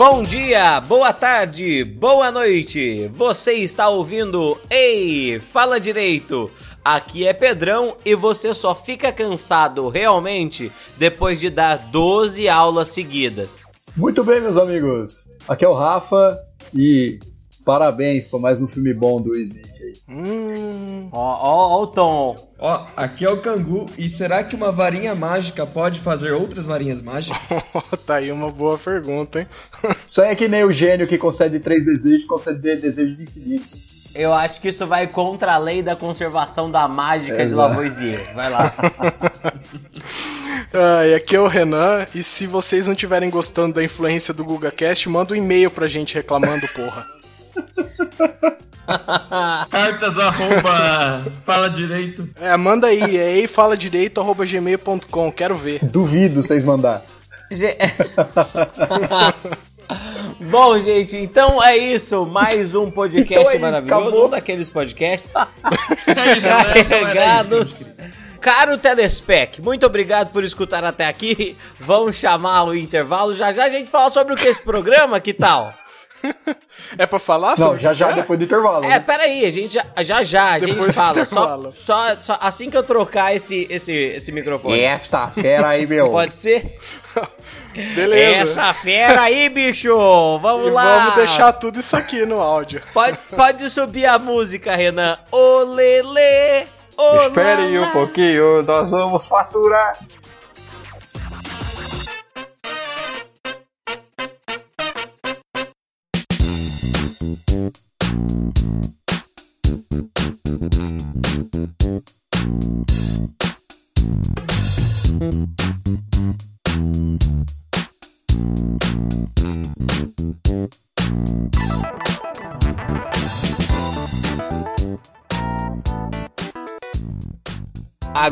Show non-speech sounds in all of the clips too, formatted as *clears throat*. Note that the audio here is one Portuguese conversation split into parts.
Bom dia, boa tarde, boa noite. Você está ouvindo Ei, fala direito. Aqui é Pedrão e você só fica cansado realmente depois de dar 12 aulas seguidas. Muito bem, meus amigos. Aqui é o Rafa e parabéns por mais um filme bom do Will Smith aí. Hum, ó, ó, ó o tom. Ó, aqui é o Cangu. E será que uma varinha mágica pode fazer outras varinhas mágicas? *laughs* tá aí uma boa pergunta, hein? *laughs* Isso aí é que nem o gênio que concede três desejos, concede desejos infinitos. Eu acho que isso vai contra a lei da conservação da mágica de Lavoisier. Vai lá. *laughs* ah, e aqui é o Renan, e se vocês não estiverem gostando da influência do GugaCast, manda um e-mail pra gente reclamando, porra. Cartas arroba fala direito. É, manda aí, é eifaladireito arroba gmail.com, quero ver. Duvido vocês mandar. Ge- *laughs* Bom, gente, então é isso. Mais um podcast Então é maravilhoso. acabou. Um daqueles podcasts É isso, né? Era isso que eu carregados. Caro Telespec, muito obrigado por escutar até aqui. Vamos chamar o intervalo. Já já a gente fala sobre o que é esse programa, que tal? É pra falar Não, sobre já já é? depois do intervalo. É, né? peraí, a gente já já, já a gente Depois fala. Só, só, só assim que eu trocar esse, esse, esse microfone. Esta fera aí, meu. Pode ser? *laughs* Beleza. Essa fera aí, bicho! Vamos E lá! vamos deixar tudo isso aqui no áudio. Pode, pode subir a música, Renan. Olele! Olá, Espere um pouquinho, nós vamos faturar. thank you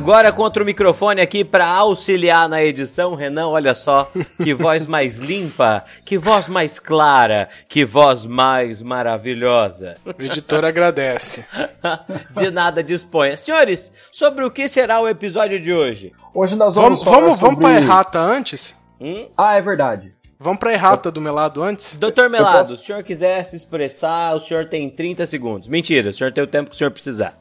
Agora contra o microfone aqui para auxiliar na edição, Renan, olha só, que voz mais limpa, que voz mais clara, que voz mais maravilhosa. O editor agradece. *laughs* De nada disponha. Senhores, sobre o que será o episódio de hoje? Hoje nós vamos Vamos, falar vamos, vamos sobre... pra errata antes? Hum? Ah, é verdade. Vamos pra errata do meu lado antes? Doutor Melado, posso- se o senhor quiser se expressar, o senhor tem 30 segundos. Mentira, o senhor tem o tempo que o senhor precisar.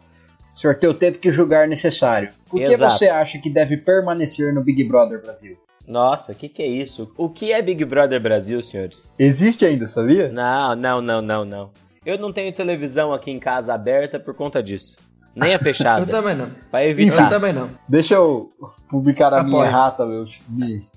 O senhor tem o tempo que julgar necessário. Por que Exato. você acha que deve permanecer no Big Brother Brasil? Nossa, o que, que é isso? O que é Big Brother Brasil, senhores? Existe ainda, sabia? Não, não, não, não, não. Eu não tenho televisão aqui em casa aberta por conta disso. Nem a *laughs* fechada. Eu também não. Pra Eu evitar. também não. Deixa eu publicar a minha Apoio. errata, meu. Me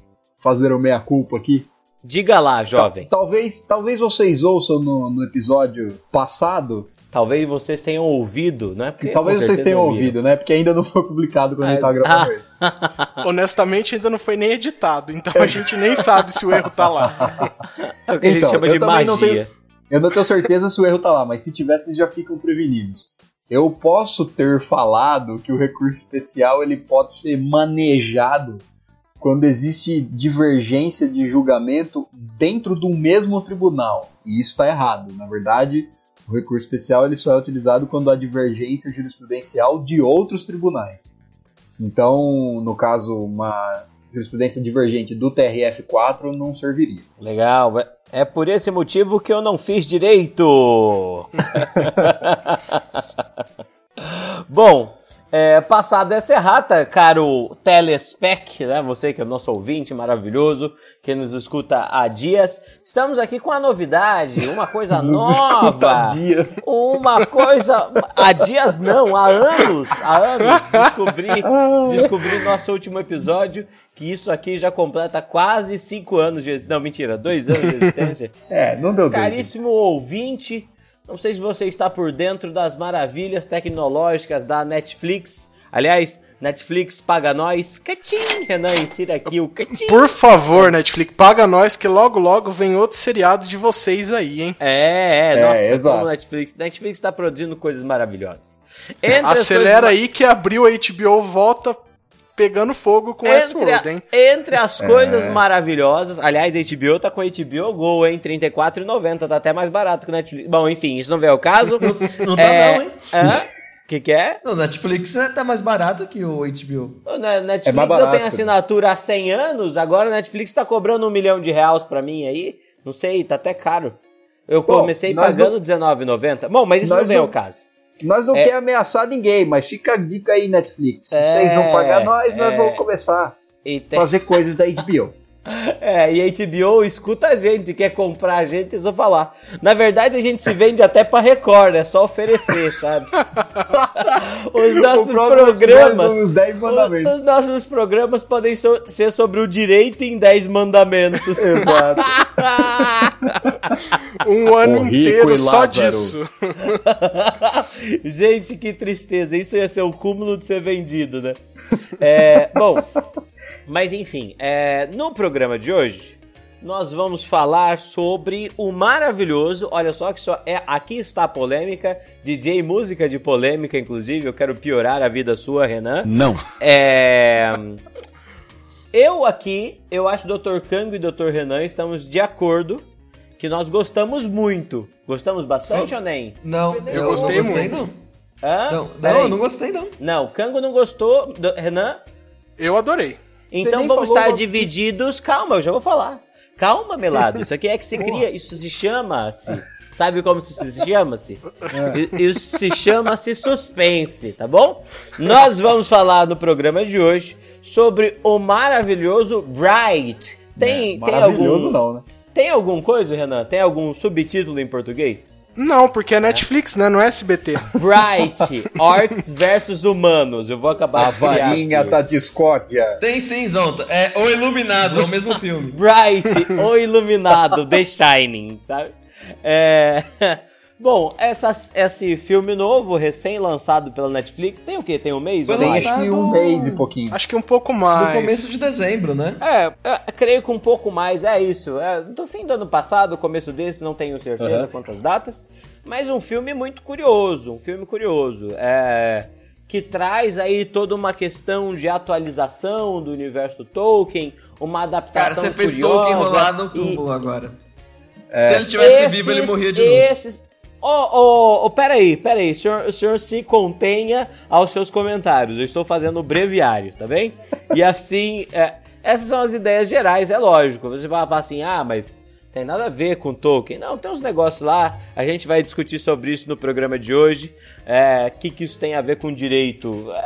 fazer o meia-culpa aqui. Diga lá, jovem. Talvez, talvez vocês ouçam no, no episódio passado, Talvez vocês tenham ouvido, não é? Porque, talvez vocês tenham ouviram. ouvido, né? Porque ainda não foi publicado quando a gente tá Mas- gravando isso. *laughs* Honestamente, ainda não foi nem editado, então a gente nem sabe se o erro tá lá. *laughs* É o que a gente Então, chama eu de também não magia. Eu não tenho certeza se o erro tá lá, mas se tivesse, vocês já ficam prevenidos. Eu posso ter falado que o recurso especial ele pode ser manejado quando existe divergência de julgamento dentro do mesmo tribunal. E isso está errado. Na verdade, o recurso especial ele só é utilizado quando há divergência jurisprudencial de outros tribunais. Então, no caso, uma jurisprudência divergente do TRF4 não serviria. Legal. É por esse motivo que eu não fiz direito. *laughs* *laughs* Bom, é, passada essa errata, caro telespec, né? Você que é o nosso ouvinte maravilhoso, que nos escuta há dias, estamos aqui com a novidade, uma coisa *laughs* nova. Dia. Uma coisa. Há dias não, há anos. Há anos. Descobri, descobri no nosso último episódio que isso aqui já completa quase cinco anos de existência. Não, mentira, dois anos de existência. *laughs* É, não deu tempo. Caríssimo ouvinte, não sei se você está por dentro das maravilhas tecnológicas da Netflix. Aliás, Netflix paga nós. Catim, Renan, insira aqui o catim. Por favor, Netflix, paga nós que logo logo vem outro seriado de vocês aí, hein? É, é, É, nossa, exato. como Netflix. Netflix está produzindo coisas maravilhosas. Entre Acelera coisas- aí que abriu a HBO volta pegando fogo com Entre, Westworld, a- hein? entre as coisas maravilhosas, aliás, a HBO tá com a HBO Go, hein? R$ 34,90, tá até mais barato que o Netflix. Bom, enfim, isso não vem ao caso. *laughs* Não tá É, não, hein? Hã? que que é? No Netflix tá mais barato que o HBO. O Ne- Netflix É mais eu barato, tenho assinatura há 100 anos, agora a Netflix tá cobrando um milhão de reais pra mim aí. Não sei, tá até caro. Eu Bom, comecei pagando R$19,90. Bom, mas isso Nós não vem não- ao caso. Nós não É. quer ameaçar ninguém, mas fica a dica aí, Netflix. Se É, vocês não pagar nós, nós é. vamos começar a tem- fazer coisas da *laughs* HBO. É, e a HBO escuta a gente, quer comprar a gente, é só falar. Na verdade, a gente se vende até pra Record, é só oferecer, sabe? Os nossos programas. 10 mandamentos. Os nossos programas podem so- ser sobre o direito em 10 mandamentos. Exato. *laughs* Um ano inteiro só Lázaro. disso. *laughs* Gente, que tristeza. Isso ia ser o cúmulo de ser vendido, né? É, bom, mas enfim, é, no programa de hoje, nós vamos falar sobre o maravilhoso. Olha só que só é aqui está a polêmica. DJ música de polêmica, inclusive. Eu quero piorar a vida sua, Renan. Não. É. Eu aqui, eu acho que o Dr. Kango e o Dr. Renan estamos de acordo que nós gostamos muito. Gostamos bastante Sim. ou nem? Não, eu, gostei não gostei, muito. não. Hã? Não, não, eu não gostei, não. Não, Kango não gostou. Renan? Eu adorei. Então vamos estar o- divididos. Calma, eu já vou falar. Calma, Melado. *laughs* Isso aqui é que se cria. Isso se chama-se. Sabe como isso se chama-se? I- Isso se chama-se suspense, tá bom? Nós vamos falar no programa de hoje sobre o maravilhoso Bright. Tem, tem Maravilhoso algum. não, né? Tem algum coisa, Renan? Tem algum subtítulo em português? Não, porque é Netflix, né? Não é SBT. Bright, *laughs* Orcs versus Humanos. Eu vou acabar A varinha da discórdia. Tem sim, Zonta. É O Iluminado, é o mesmo filme. Bright, o Iluminado, The Shining, sabe? É... *laughs* Bom, essa, esse filme novo, recém-lançado pela Netflix, tem o quê? Tem um mês? Foi Tem lançado- acho que um mês e pouquinho. Acho que um pouco No mais. começo de dezembro, né? É, eu creio que um pouco mais, é isso. É, do fim do ano passado, começo desse, não tenho certeza Uhum. quantas datas. Mas um filme muito curioso, um filme curioso. É, que traz aí toda uma questão de atualização do universo Tolkien, uma adaptação Cara, você fez Tolkien enrolar no e- túmulo agora. Se ele tivesse vivo, ele morria de novo. esses... Ô, ô, ô, peraí, peraí, o senhor, o senhor se contenha aos seus comentários. Eu estou fazendo o breviário, tá bem? E *laughs* assim, é, essas são as ideias gerais, é lógico. Você vai falar assim, ah, mas tem nada a ver com Tolkien. Não, tem uns negócios lá, a gente vai discutir sobre isso no programa de hoje. O que, que isso tem a ver com direito? *laughs*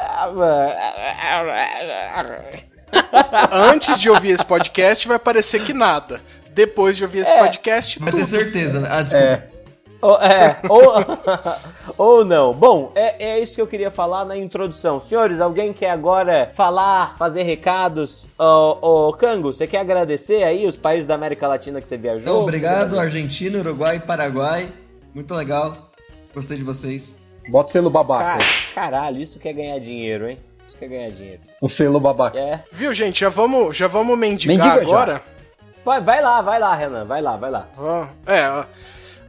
Antes de ouvir esse podcast, vai parecer que nada. Depois de ouvir esse É. podcast, Vai tudo. ter certeza, né? Ah, desculpa. É. Ou, é, ou, *laughs* ou não. Bom, é, é isso que eu queria falar na introdução. Senhores, alguém quer agora falar, fazer recados? Ô, ô Cango, você quer agradecer aí os países da América Latina que você viajou? Então, obrigado, Você Argentina, Uruguai, Paraguai. Muito legal. Gostei de vocês. Bota o selo babaca. Cara, caralho, isso quer ganhar dinheiro, hein? Isso quer ganhar dinheiro. Um selo babaca. É. Viu, gente? Já vamos, já vamos mendigar Mendiga já. agora? Vai, vai lá, vai lá, Renan, vai lá, vai lá. Ó, É, ó.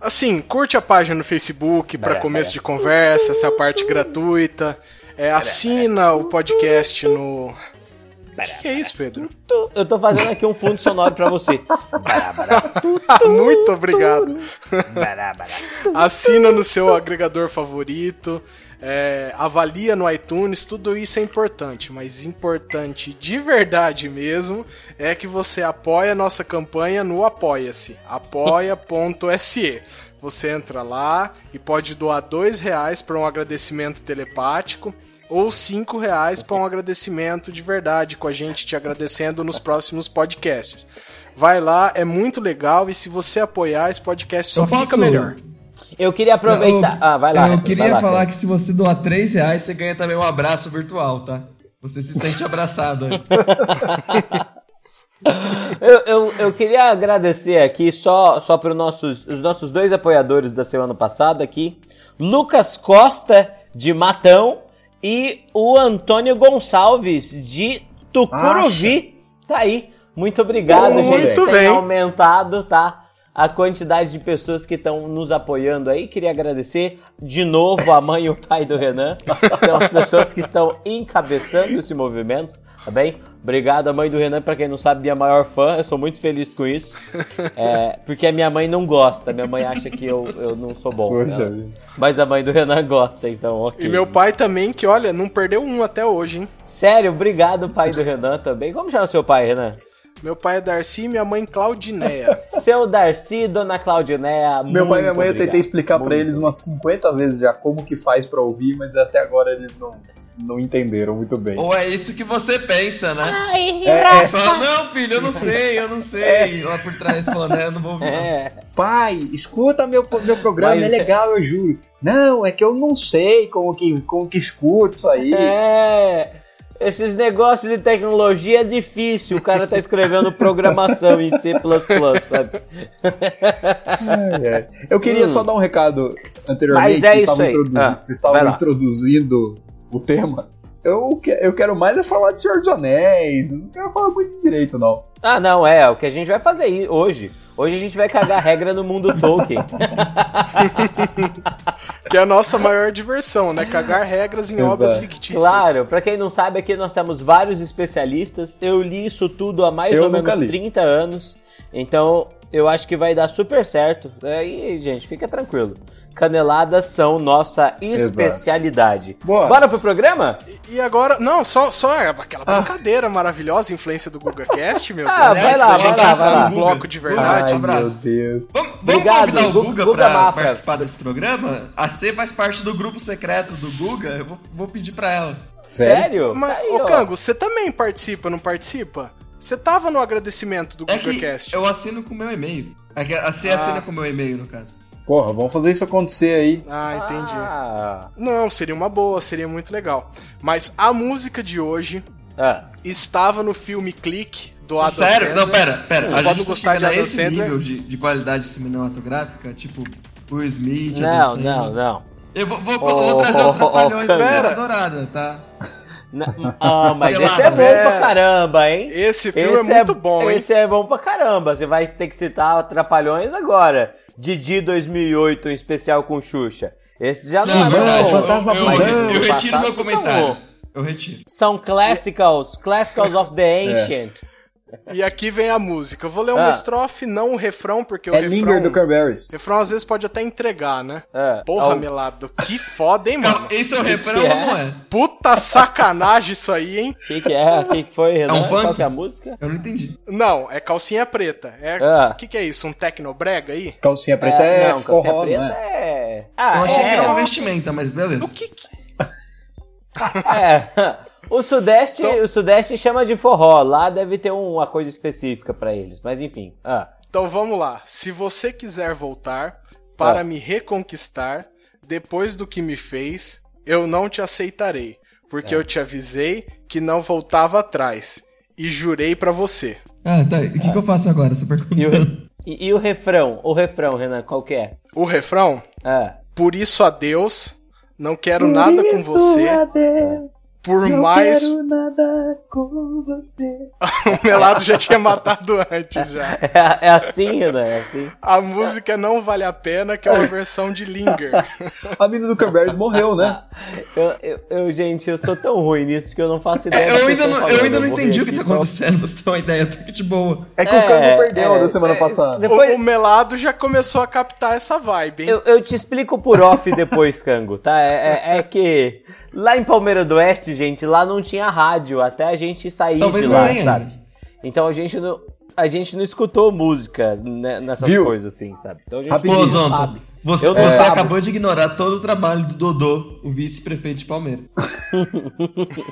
Assim, curte a página no Facebook para Bara, começo bara. de conversa, essa parte gratuita. É, assina o podcast no. O que, que é isso, Pedro? Eu tô fazendo aqui um fundo sonoro pra você. *laughs* Muito obrigado. Assina no seu agregador favorito. É, avalia no iTunes, tudo isso é importante, mas importante de verdade mesmo é que você apoia a nossa campanha no Apoia-se, apoia.se. Você entra lá e pode doar dois reais para um agradecimento telepático ou cinco reais para um agradecimento de verdade com a gente te agradecendo nos próximos podcasts. Vai lá, é muito legal e se você apoiar, esse podcast só fica melhor. Eu queria aproveitar. Eu- ah, vai lá. Eu queria lá, falar cara. que se você doar 3 reais, você ganha também um abraço virtual, tá? Você se sente *laughs* abraçado aí. *laughs* Eu, eu, eu queria agradecer aqui só, só para nossos, os nossos dois apoiadores da semana passada aqui. Lucas Costa, de Matão, e o Antônio Gonçalves, de Tucuruvi. Tá aí. Muito obrigado, Muito gente. Tem bem. aumentado, tá? A quantidade de pessoas que estão nos apoiando aí. Queria agradecer de novo a mãe e o pai do Renan. São as pessoas que estão encabeçando esse movimento, tá bem? Obrigado, a mãe do Renan, pra quem não sabe, minha maior fã. Eu sou muito feliz com isso. É, porque a minha mãe não gosta. Minha mãe acha que eu, eu não sou bom. Poxa né? Mas a mãe do Renan gosta, então ok. E meu pai também, que olha, não perdeu um até hoje, hein? Sério, obrigado, pai do Renan também. Como chama seu pai, Renan? Meu pai é Darcy e minha mãe Claudineia. *laughs* Seu Darcy e Dona Claudineia, Meu pai e minha mãe eu muito tentei obrigado. explicar pra Muito eles umas 50 vezes já como que faz pra ouvir, mas até agora eles não, não entenderam muito bem. Ou é isso que você pensa, né? É, Você fala, não, filho, eu não sei, eu não sei. Lá por trás falando, né, eu não vou ouvir. não. É. Pai, escuta meu, meu programa, Mas é é- legal, eu juro. Não, é que eu não sei como que, como que escuta isso aí. É. Esses negócios de tecnologia é difícil. O cara tá escrevendo programação em C, sabe? Ai, ai. Eu queria Hum. só dar um recado anteriormente. Mas é vocês isso estavam aí. introduzi- Ah, vocês estavam introduzindo o tema. Eu, que- eu quero mais é falar de Senhor dos Anéis. Não quero falar muito de direito, não. Ah, não, é. O que a gente vai fazer hoje. Hoje a gente vai cagar regra no mundo Tolkien. *laughs* Que é a nossa maior diversão, né? Cagar regras em Exato. obras fictícias. Claro, pra quem não sabe, aqui nós temos vários especialistas. Eu li isso tudo há mais Eu ou menos li. 30 anos. Então, eu acho que vai dar super certo. Aí, gente, fica tranquilo. Caneladas são nossa especialidade. Bora. Bora pro programa? E agora, não, só, só aquela Ah. brincadeira maravilhosa, influência do GugaCast, meu Ah, vai lá, vai gente lá, vai lá. no bloco de verdade. Ai, um abraço. meu Deus. Vamos, vamos Obrigado, convidar o Gu- Guga, Guga pra Mafra. participar desse programa? A C faz parte do grupo secreto do Guga, eu vou, vou pedir pra ela. Sério? Mas, Tá aí, ô ó. Cango, você também participa, não participa? Você tava no agradecimento do É GugaCast. eu assino com o meu e-mail. É que A C assina com o meu e-mail, no caso. Porra, vamos fazer isso acontecer aí. Ah, entendi. Ah, Não, seria uma boa, seria muito legal. Mas a música de hoje ah. estava no filme Clique do Adam Sério? Sandler. Não, pera, pera. Vocês A gente tá gostar de chegando a Adam esse Sandler. nível de, de qualidade cinematográfica, tipo Will Smith, Não, Adam Sandler. não, não. Eu vou, vou, Oh, vou trazer os oh, trapalhões oh, da. Serra Dourada, tá? Não, *laughs* Ah, mas esse é bom pera. pra caramba, hein? Esse filme é muito bom, hein? Esse é bom pra caramba. Você vai ter que citar Trapalhões agora. Didi 2008, um especial com Xuxa. Esse já não, Sim, é bom. fantasma eu, eu, eu, retiro meu são comentário. Eu retiro. São classicals, classicals of the ancient. E aqui vem a música. Eu vou ler uma Ah. estrofe, não um refrão, porque o É refrão... Linger do Cranberries. refrão às vezes pode até entregar, né? É. Porra, Ao- melado. Que foda, hein, mano? Esse é o refrão que é? não é? Puta sacanagem isso aí, hein? O que, que é? O que, que foi, Renan? um funk? Qual que é a música? Eu não entendi. Não, é calcinha preta. É o Ah. que, que é isso? Um tecnobrega aí? Calcinha preta é, não, calcinha forró, preta não é? é. Ah, Eu achei é. que era uma vestimenta, mas beleza. O que, que... *laughs* É. O Sudeste, Então- o Sudeste chama de forró. Lá deve ter uma coisa específica pra eles. Mas enfim. Ah. Então vamos lá. Se você quiser voltar para Ah. me reconquistar, depois do que me fez, eu não te aceitarei. Porque É. eu te avisei que não voltava atrás. E jurei pra você. Ah, tá. E o que, que eu faço agora? Super E o, e, e o refrão? O refrão, Renan, qual que é? O refrão? Ah. Por isso adeus, não quero nada com você. Por mais. nada com você. *laughs* o Melado já tinha matado antes já. É, é assim, Renan, é assim. A música Não Vale a Pena, que é uma versão de Linger. *laughs* A menina do Cranberries morreu, né? Eu, eu, eu, gente, eu sou tão ruim nisso que eu não faço ideia. É, eu ainda não, eu ainda não entendi o que tá acontecendo, pra você ter uma ideia, tô aqui de boa. É que o É, Cango perdeu é, da semana é, passada. Depois- O, o Melado já começou a captar essa vibe, hein? Eu, eu te explico por off depois, Cango, tá? É, é- é que lá em Palmeira do Oeste, gente, lá não tinha rádio até a gente sair Talvez de não lá, tenha. sabe? Então a gente não, a gente não escutou música né, nessas Viu? coisas assim, sabe? Então a gente Rapidinho. Não sabe. você, você acabou de ignorar todo o trabalho do Dodô, o vice-prefeito de Palmeiras. *laughs*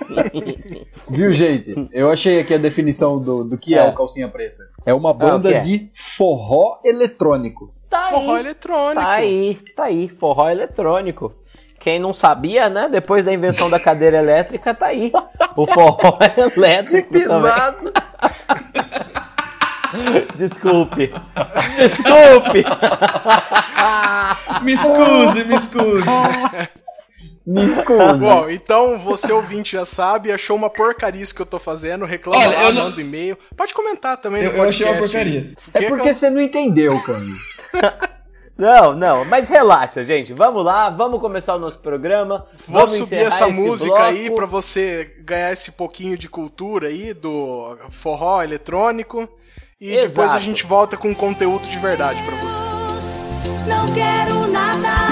Viu, gente? Eu achei aqui a definição do, do que é. É. o Calcinha Preta. É uma banda o que é? de forró eletrônico. Tá Forró aí, eletrônico. tá aí, tá aí, forró eletrônico. Quem não sabia, né? Depois da invenção da cadeira elétrica, tá aí. O forró *laughs* elétrico também. *laughs* Desculpe. Desculpe. Me excuse, me excuse. Me escuta. Bom, então você ouvinte já sabe, achou uma porcaria isso que eu tô fazendo, reclama Olha, lá, não- manda e-mail. Pode comentar também Eu- no eu achei uma podcast. porcaria. É porque você não entendeu, Cango. *laughs* Não, não, mas relaxa, gente. Vamos lá, vamos começar o nosso programa. Vou Vamos subir essa música bloco. aí pra você ganhar esse pouquinho de cultura aí do forró eletrônico. E Exato. depois a gente volta com conteúdo de verdade pra você. Não quero nada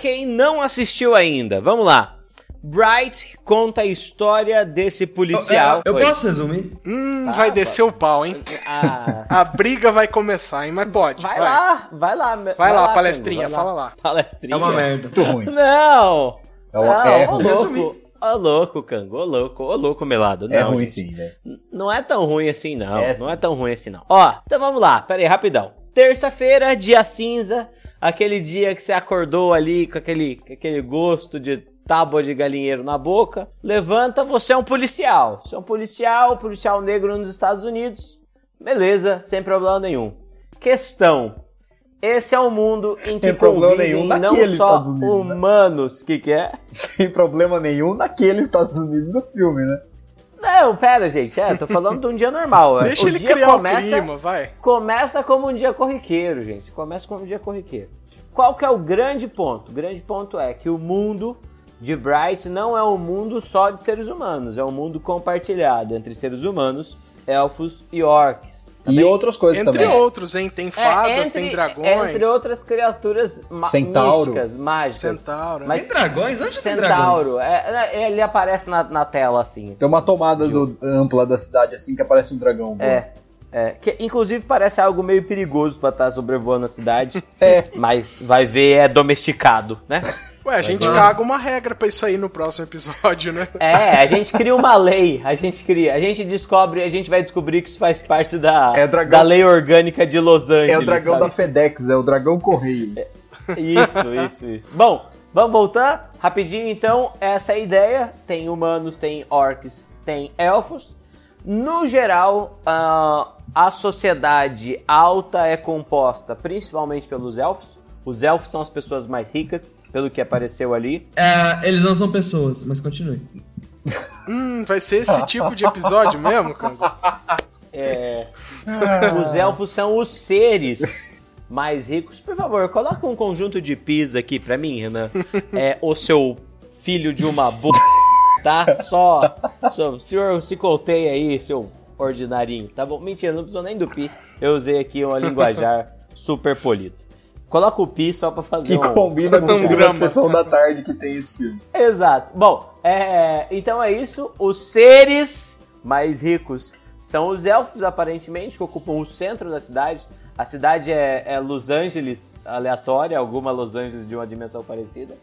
quem não assistiu ainda, vamos lá. Bright conta a história desse policial. Eu Oi. posso resumir? Hum, Tá, vai descer o pau, hein? Ah, A briga vai começar, hein? Mas pode. vai, lá, vai lá. Vai, lá, Cango, palestrinha, vai fala lá. Palestrinha. É uma merda. Muito ruim. Não! É, o- não, é ruim. louco. Ô louco, Cango, ô louco, ô louco, melado. Não, É ruim gente. sim, velho. Não é tão ruim assim, não. É, não é tão ruim assim, não. Ó, então vamos lá. Pera aí, rapidão. Terça-feira, dia cinza. Aquele dia que você acordou ali com aquele, com aquele gosto de tábua de galinheiro na boca. Levanta, você é um policial. Você é um policial, policial negro nos Estados Unidos. Beleza, sem problema nenhum. Questão. Esse é um mundo em que problema convivem nenhum não naquele só Estados Unidos, né? humanos, que que é? Sem problema nenhum naqueles Estados Unidos do filme, né? Não, pera, gente. É, tô falando de um dia normal. Deixa o ele dia criar começa, o clima, vai. Começa como um dia corriqueiro, gente. Começa como um dia corriqueiro. Qual que é o grande ponto? O grande ponto é que o mundo de Bright não é um mundo só de seres humanos. É um mundo compartilhado entre seres humanos, elfos e orcs. E outras coisas Entre também. outros, hein? Tem fadas, É, entre- tem dragões. Entre outras criaturas ma- Centauro. místicas, mágicas. Centauro. Mas Tem dragões? Onde tem dragões? Centauro, é, é, ele aparece na, na tela assim. Tem uma tomada do- ampla da cidade assim que aparece um dragão. É. É, que inclusive parece algo meio perigoso pra estar sobrevoando a cidade. *laughs* É. Mas vai ver, é domesticado, né? Ué, a gente caga uma regra pra isso aí no próximo episódio, né? É, a gente cria uma lei, a gente cria, a gente descobre, a gente vai descobrir que isso faz parte da, É dragão- da lei orgânica de Los Angeles. É o dragão sabe? da FedEx, é o dragão Correio. Isso, isso, isso. Bom, vamos voltar rapidinho então. Essa é a ideia. Tem humanos, tem orcs, tem elfos. No geral, ah, a sociedade alta é composta principalmente pelos elfos. Os elfos são as pessoas mais ricas, pelo que apareceu ali. É, eles não são pessoas, mas continue. Hum, vai ser esse tipo de episódio mesmo, Kango? É, os elfos são os seres mais ricos. Por favor, coloca um conjunto de pis aqui pra mim, Renan. É, o seu filho de uma bo... tá? Só, só o senhor se colteia aí, seu ordinarinho, tá bom? Mentira, não precisou nem do pi. Eu usei aqui uma linguajar super polido. Coloca o pi só pra fazer Que um... combina com um grama. da Sessão da Tarde que tem esse filme. Exato. Bom, é, então é isso. Os seres mais ricos são os elfos, aparentemente, que ocupam o centro da cidade. A cidade é, é Los Angeles aleatória, alguma Los Angeles de uma dimensão parecida.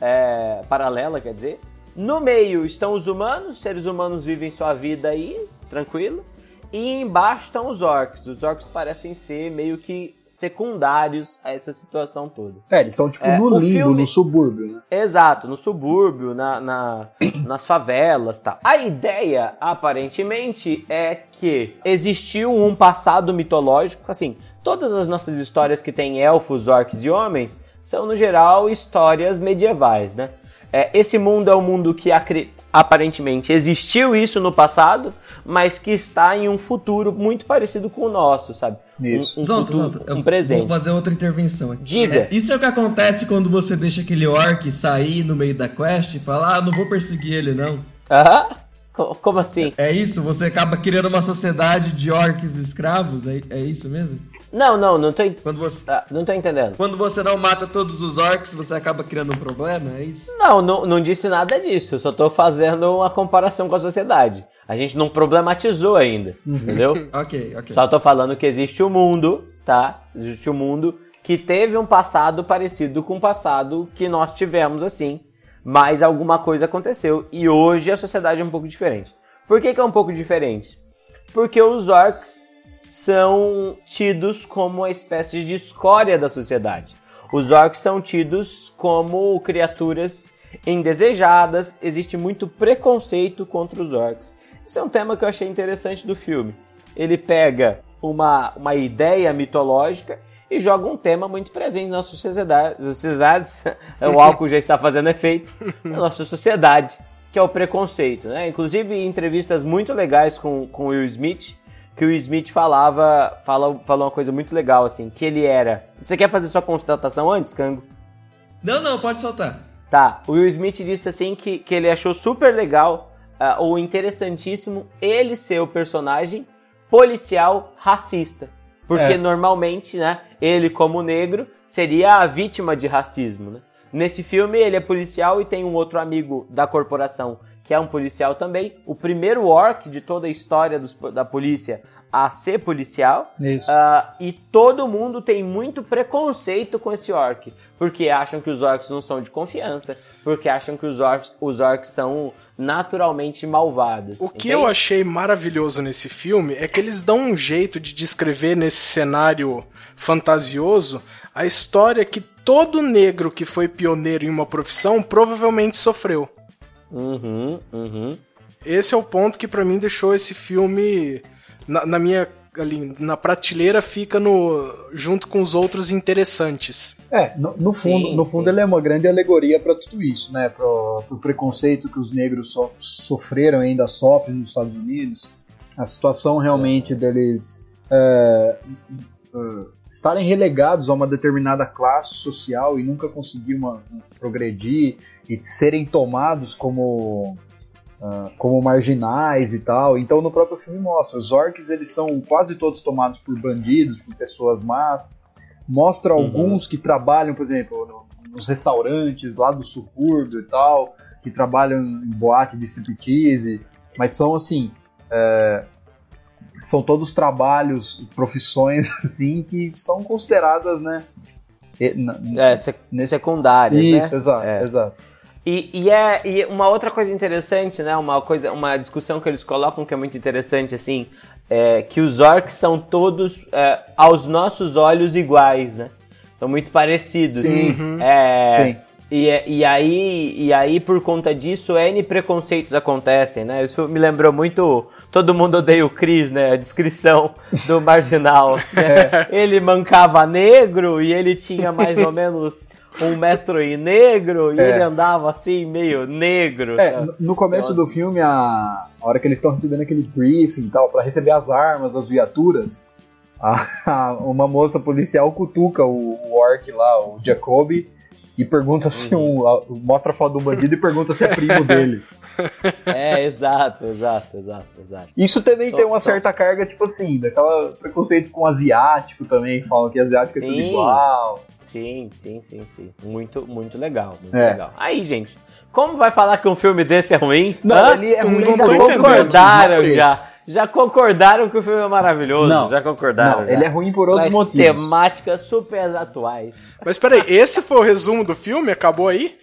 É, paralela, quer dizer. No meio estão os humanos, seres humanos vivem sua vida aí, tranquilo. E embaixo estão os orcs. Os orcs parecem ser meio que secundários a essa situação toda. É, eles estão tipo É, no limbo, filme- no subúrbio, né? Exato, no subúrbio, na, na- *clears throat* nas favelas tal. A ideia, aparentemente, é que existiu um passado mitológico. Assim, todas as nossas histórias que tem elfos, orcs e homens são, no geral, histórias medievais, né? É, esse mundo é um mundo que aparentemente existiu isso no passado, mas que está em um futuro muito parecido com o nosso, sabe? Um- Isso. Um, Zonto, futuro, Zonto, um presente. Vou fazer outra intervenção aqui. Diga. É, isso é o que acontece quando você deixa aquele orc sair no meio da quest e falar, ah, não vou perseguir ele não. Aham? Co- Como assim? É isso? Você acaba criando uma sociedade de orcs escravos? É, é isso mesmo? Não, não, não tô, Quando você, ah, não tô entendendo. quando você não mata todos os orcs, você acaba criando um problema? É isso? Não, não, não disse nada disso. Eu só tô fazendo uma comparação com a sociedade. A gente não problematizou ainda, entendeu? *laughs* Ok, ok. Só tô falando que existe um mundo, tá? Existe um mundo que teve um passado parecido com o passado que nós tivemos, assim. Mas alguma coisa aconteceu. E hoje a sociedade é um pouco diferente. Por que, que é um pouco diferente? Porque os orcs são tidos como uma espécie de escória da sociedade. Os orcs são tidos como criaturas indesejadas, existe muito preconceito contra os orcs. Esse é um tema que eu achei interessante do filme. Ele pega uma, uma ideia mitológica e joga um tema muito presente na nossa sociedade. *laughs* o álcool já está fazendo efeito na nossa sociedade, que é o preconceito. Né? Inclusive, entrevistas muito legais com, com Will Smith, que o Will Smith falava, fala, falou uma coisa muito legal, assim, que ele era. Você quer fazer sua constatação antes, Cango? Não, não, pode soltar. Tá, o Will Smith disse assim que, que ele achou super legal ah, ou interessantíssimo ele ser o personagem policial racista. Porque É. normalmente, né, ele como negro seria a vítima de racismo, né? Nesse filme ele é policial e tem um outro amigo da corporação que é um policial também. O primeiro orc de toda a história dos- da polícia a ser policial. Isso. Ah, e todo mundo tem muito preconceito com esse orc. Porque acham que os orcs não são de confiança. Porque acham que os orcs, os orcs são naturalmente malvados. O que entende? eu achei maravilhoso nesse filme é que eles dão um jeito de descrever nesse cenário fantasioso a história que todo negro que foi pioneiro em uma profissão provavelmente sofreu. Uhum, uhum. Esse é o ponto que pra mim deixou esse filme na, na minha ali na prateleira fica no junto com os outros interessantes. É, no, no fundo, Sim, no fundo sim. ele é uma grande alegoria para tudo isso, né? Pro, pro preconceito que os negros so- sofreram e ainda sofrem nos Estados Unidos. A situação realmente deles é, é, estarem relegados a uma determinada classe social e nunca conseguir uma- progredir e serem tomados como ah, como marginais e tal. Então no próprio filme mostra, os orcs eles são quase todos tomados por bandidos, por pessoas más. Mostra Uhum. alguns que trabalham, por exemplo, no- nos restaurantes lá do subúrbio e tal, que trabalham em boate de striptease, mas são assim, é, são todos trabalhos, profissões *laughs* assim que são consideradas, né? É, sec- Nesse- secundárias, né? Isso, exato, É. exato. E, e é e uma outra coisa interessante, né? Uma coisa, uma discussão que eles colocam que é muito interessante, assim, é que os orcs são todos é, aos nossos olhos iguais, né? São muito parecidos. Sim. É, Sim. E, e aí e aí por conta disso n preconceitos acontecem, né? Isso me lembrou muito todo mundo odeia o Chris, né? A descrição do marginal. né? *laughs* Ele mancava negro e ele tinha mais ou menos um metro e negro e É. ele andava assim meio negro. É, sabe? no- começo do filme, a, a hora que eles estão recebendo aquele briefing e tal, pra receber as armas, as viaturas, a- a- uma moça policial cutuca o, o orc lá, o Jacoby, e pergunta se um. a- mostra a foto do bandido e pergunta se é primo dele. *laughs* É, exato, exato, exato, exato. Isso também Só- tem uma só- certa carga, tipo assim, daquela preconceito com asiático também, falam que asiático é tudo Sim. igual. Sim, sim, sim, sim. Muito, muito legal, muito É. legal. Aí, gente, como vai falar que um filme desse é ruim? Não, Hã? ele é ruim, não já concordaram já. Já concordaram que o filme é maravilhoso. Não, já concordaram. Não, já. ele é ruim por outros Traz motivos. temáticas super atuais. Mas peraí, esse foi o resumo do filme? Acabou aí?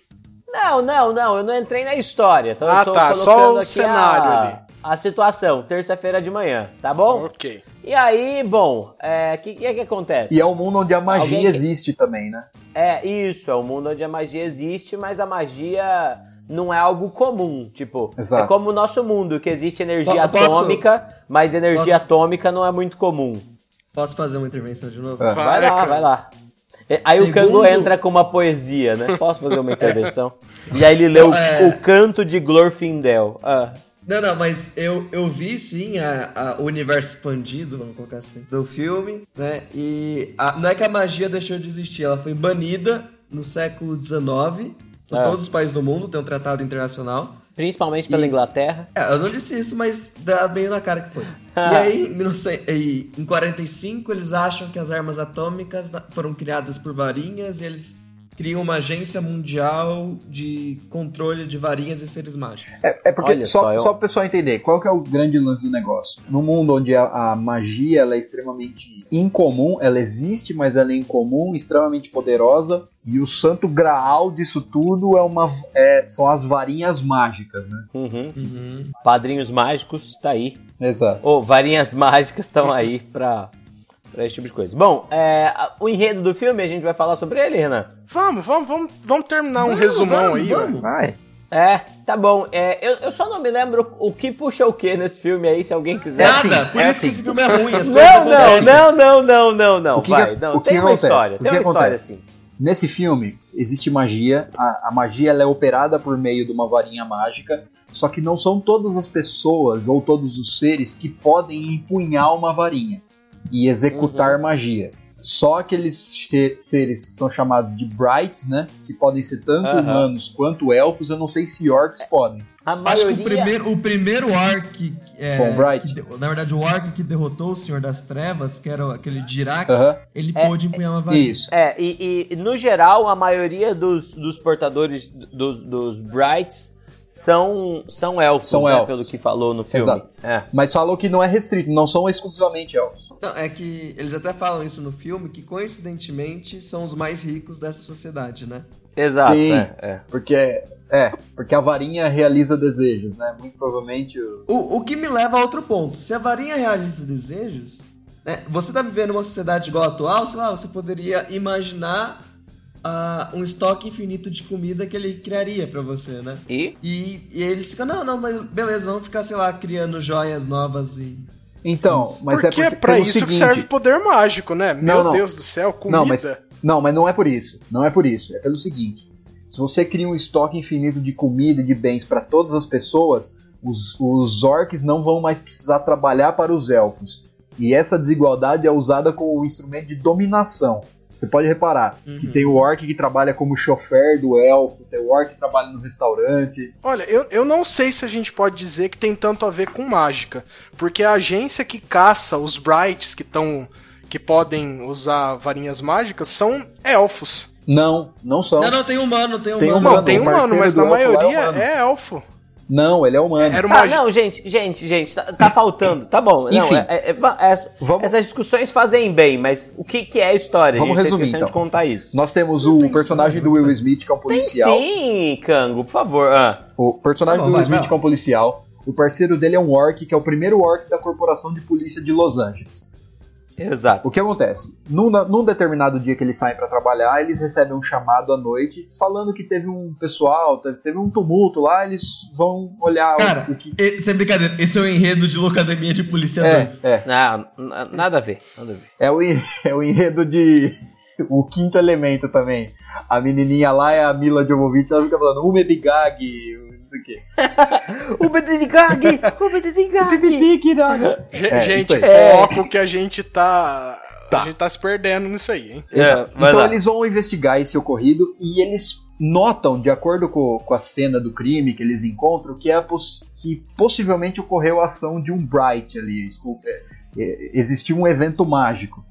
Não, não, não, eu não entrei na história. Tô, Ah, tô tá, só o cenário a, ali. A situação, terça-feira de manhã, tá bom? Ok. E aí, bom, o é, que, que é que acontece? E é um mundo onde a magia Alguém que- existe também, né? É, isso, é um mundo onde a magia existe, mas a magia não é algo comum. Tipo, Exato. é como o nosso mundo, que existe energia posso- atômica, mas energia posso- atômica não é muito comum. Posso fazer uma intervenção de novo? É. Vai, Vai, lá, cara. vai lá. É, Aí o Segundo- Kango entra com uma poesia, né? Posso fazer uma *laughs* intervenção? E aí ele leu É. o canto de Glorfindel. Ah, Não, não, mas eu, eu vi sim a, a- o universo expandido, vamos colocar assim, do filme, né? E a- não é que a magia deixou de existir, ela foi banida no século XIX por É. todos os países do mundo, tem um tratado internacional. principalmente pela E- Inglaterra. É, eu não disse isso, mas dá bem na cara que foi. *laughs* Ah. E aí, em, 1900 e em 45, eles acham que as armas atômicas foram criadas por varinhas e eles criam uma agência mundial de controle de varinhas e seres mágicos. É, é porque, Olha só, só, eu- só o pessoal entender, qual que é o grande lance do negócio? No mundo onde a, a magia ela é extremamente incomum, ela existe, mas ela é incomum, extremamente poderosa, e o santo graal disso tudo é uma, é- são as varinhas mágicas, né? Uhum. Uhum. Padrinhos mágicos, tá aí. Exato. Ou varinhas mágicas estão aí pra, pra esse tipo de coisa. Bom, é, o enredo do filme, a gente vai falar sobre ele, Renan? Vamos, vamos, vamos, vamos terminar um Vamos, resumão vamos, aí, vamos. Vai. É, tá bom. É, eu, eu só não me lembro o que puxa o que nesse filme aí, se alguém quiser. É assim, Nada, por é isso que assim. esse filme é ruim, as *laughs* coisas Não, não, não, não, não, não, não. O que Vai, que- não. que tem uma acontece? história, O tem que uma história acontece? assim. Nesse filme, existe magia. A, a magia ela é operada por meio de uma varinha mágica. Só que não são todas as pessoas ou todos os seres que podem empunhar uma varinha e Uhum. executar magia. só aqueles se- seres que são chamados de Brights, né? Que podem ser tanto Aham. humanos quanto elfos. Eu não sei se orcs podem. A Acho maioria... que o primeiro, o primeiro Orc. É, um Bright? que na verdade, o Orc que derrotou o Senhor das Trevas, que era aquele Dirac, Aham. ele É, pôde empunhar uma varinha. Isso. É, e, e, no geral, a maioria dos, dos portadores dos, dos Brights são, são elfos, São né? elfos. Pelo que falou no filme. Exato. É. Mas falam que não é restrito, não são exclusivamente elfos. Não, é que eles até falam isso no filme, que coincidentemente são os mais ricos dessa sociedade, né? Exato, Sim. é, é. Porque, é, porque a varinha realiza desejos, né? Muito provavelmente. o- O, o que me leva a outro ponto. Se a varinha realiza desejos, né, você tá vivendo uma sociedade igual a atual, sei lá, você poderia imaginar um estoque infinito de comida que ele criaria pra você, né? E E, e eles ficam, não, não, mas beleza, vamos ficar, sei lá, criando joias novas e. Então, mas porque é é porque, pra pelo isso seguinte, que serve poder mágico, né? Meu não. Deus do céu, comida. Não, mas, não, mas não é por isso. Não é por isso. É pelo seguinte: se você cria um estoque infinito de comida e de bens para todas as pessoas, os, os orcs não vão mais precisar trabalhar para os elfos. E essa desigualdade é usada como um instrumento de dominação. Você pode reparar que Uhum. tem o orc que trabalha como chofer do elfo, tem o orc que trabalha no restaurante. Olha, eu, eu não sei se a gente pode dizer que tem tanto a ver com mágica, porque a agência que caça os Brights que estão que podem usar varinhas mágicas são elfos. Não, não são. Não, não, tem humano, tem Tem humano. humano. Não, tem humano, mas na é maioria humano. é elfo. Não, ele é humano. Era uma Ah, não, gente, gente, gente, tá, tá faltando. Tá bom. Não, Enfim. é- é- é- essa- Vamos- Essas discussões fazem bem, mas o que, que é a história? Vamos a gente tá resumir, esquecendo então. de contar isso. Nós temos Não o tem personagem do Will Smith, que é um Tem policial. sim, Cango, por favor. Ah, O personagem Tá bom, do Will vai, Smith, vai que é um policial. O parceiro dele é um orc, que é o primeiro orc da corporação de polícia de Los Angeles. Exato. O que acontece? Num, num determinado dia que eles saem pra trabalhar, eles recebem um chamado à noite falando que teve um pessoal, teve, teve um tumulto lá, eles vão olhar Cara, o, o que. e- sem brincadeira, esse é o enredo de Locademia de Polícia É, 2. é. Não, n- nada a ver, nada a ver. É o, *laughs* é o enredo de. O quinto elemento também. A menininha lá é a Mila Jovovich, ela fica falando Umebigag, não sei *laughs* *laughs* o quê. O Bededigag! O Bededigag! É, gente, foco que a gente tá. Tá. A gente tá se perdendo nisso aí, hein? É, então lá. eles vão investigar esse ocorrido e eles notam, de acordo com, com a cena do crime que eles encontram, que, é poss- que possivelmente ocorreu a ação de um Bright ali. Escu- é, é, existiu um evento mágico.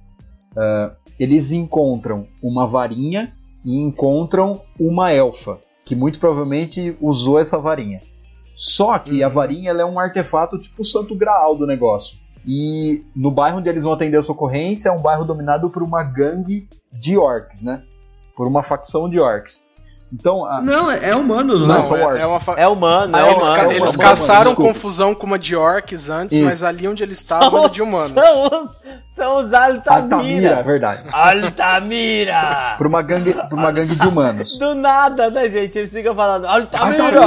Ah, eles encontram uma varinha e encontram uma elfa, que muito provavelmente usou essa varinha. Só que a varinha é um artefato tipo o santo graal do negócio. E no bairro onde eles vão atender essa ocorrência é um bairro dominado por uma gangue de orcs, né? Por uma facção de orcs. Então, a- Não, é é humano, não, Não, é? são é, é uma fa- É humano, Ah, é eles humano. ca- é eles humano, caçaram confusão com uma de orcs antes, Isso. mas ali onde eles estavam era de humanos. São os, são os Altamira, é Altamira. verdade. Altamira! *laughs* Por uma gangue, por uma gangue de humanos. Do nada, né, gente? Eles ficam falando Altamira!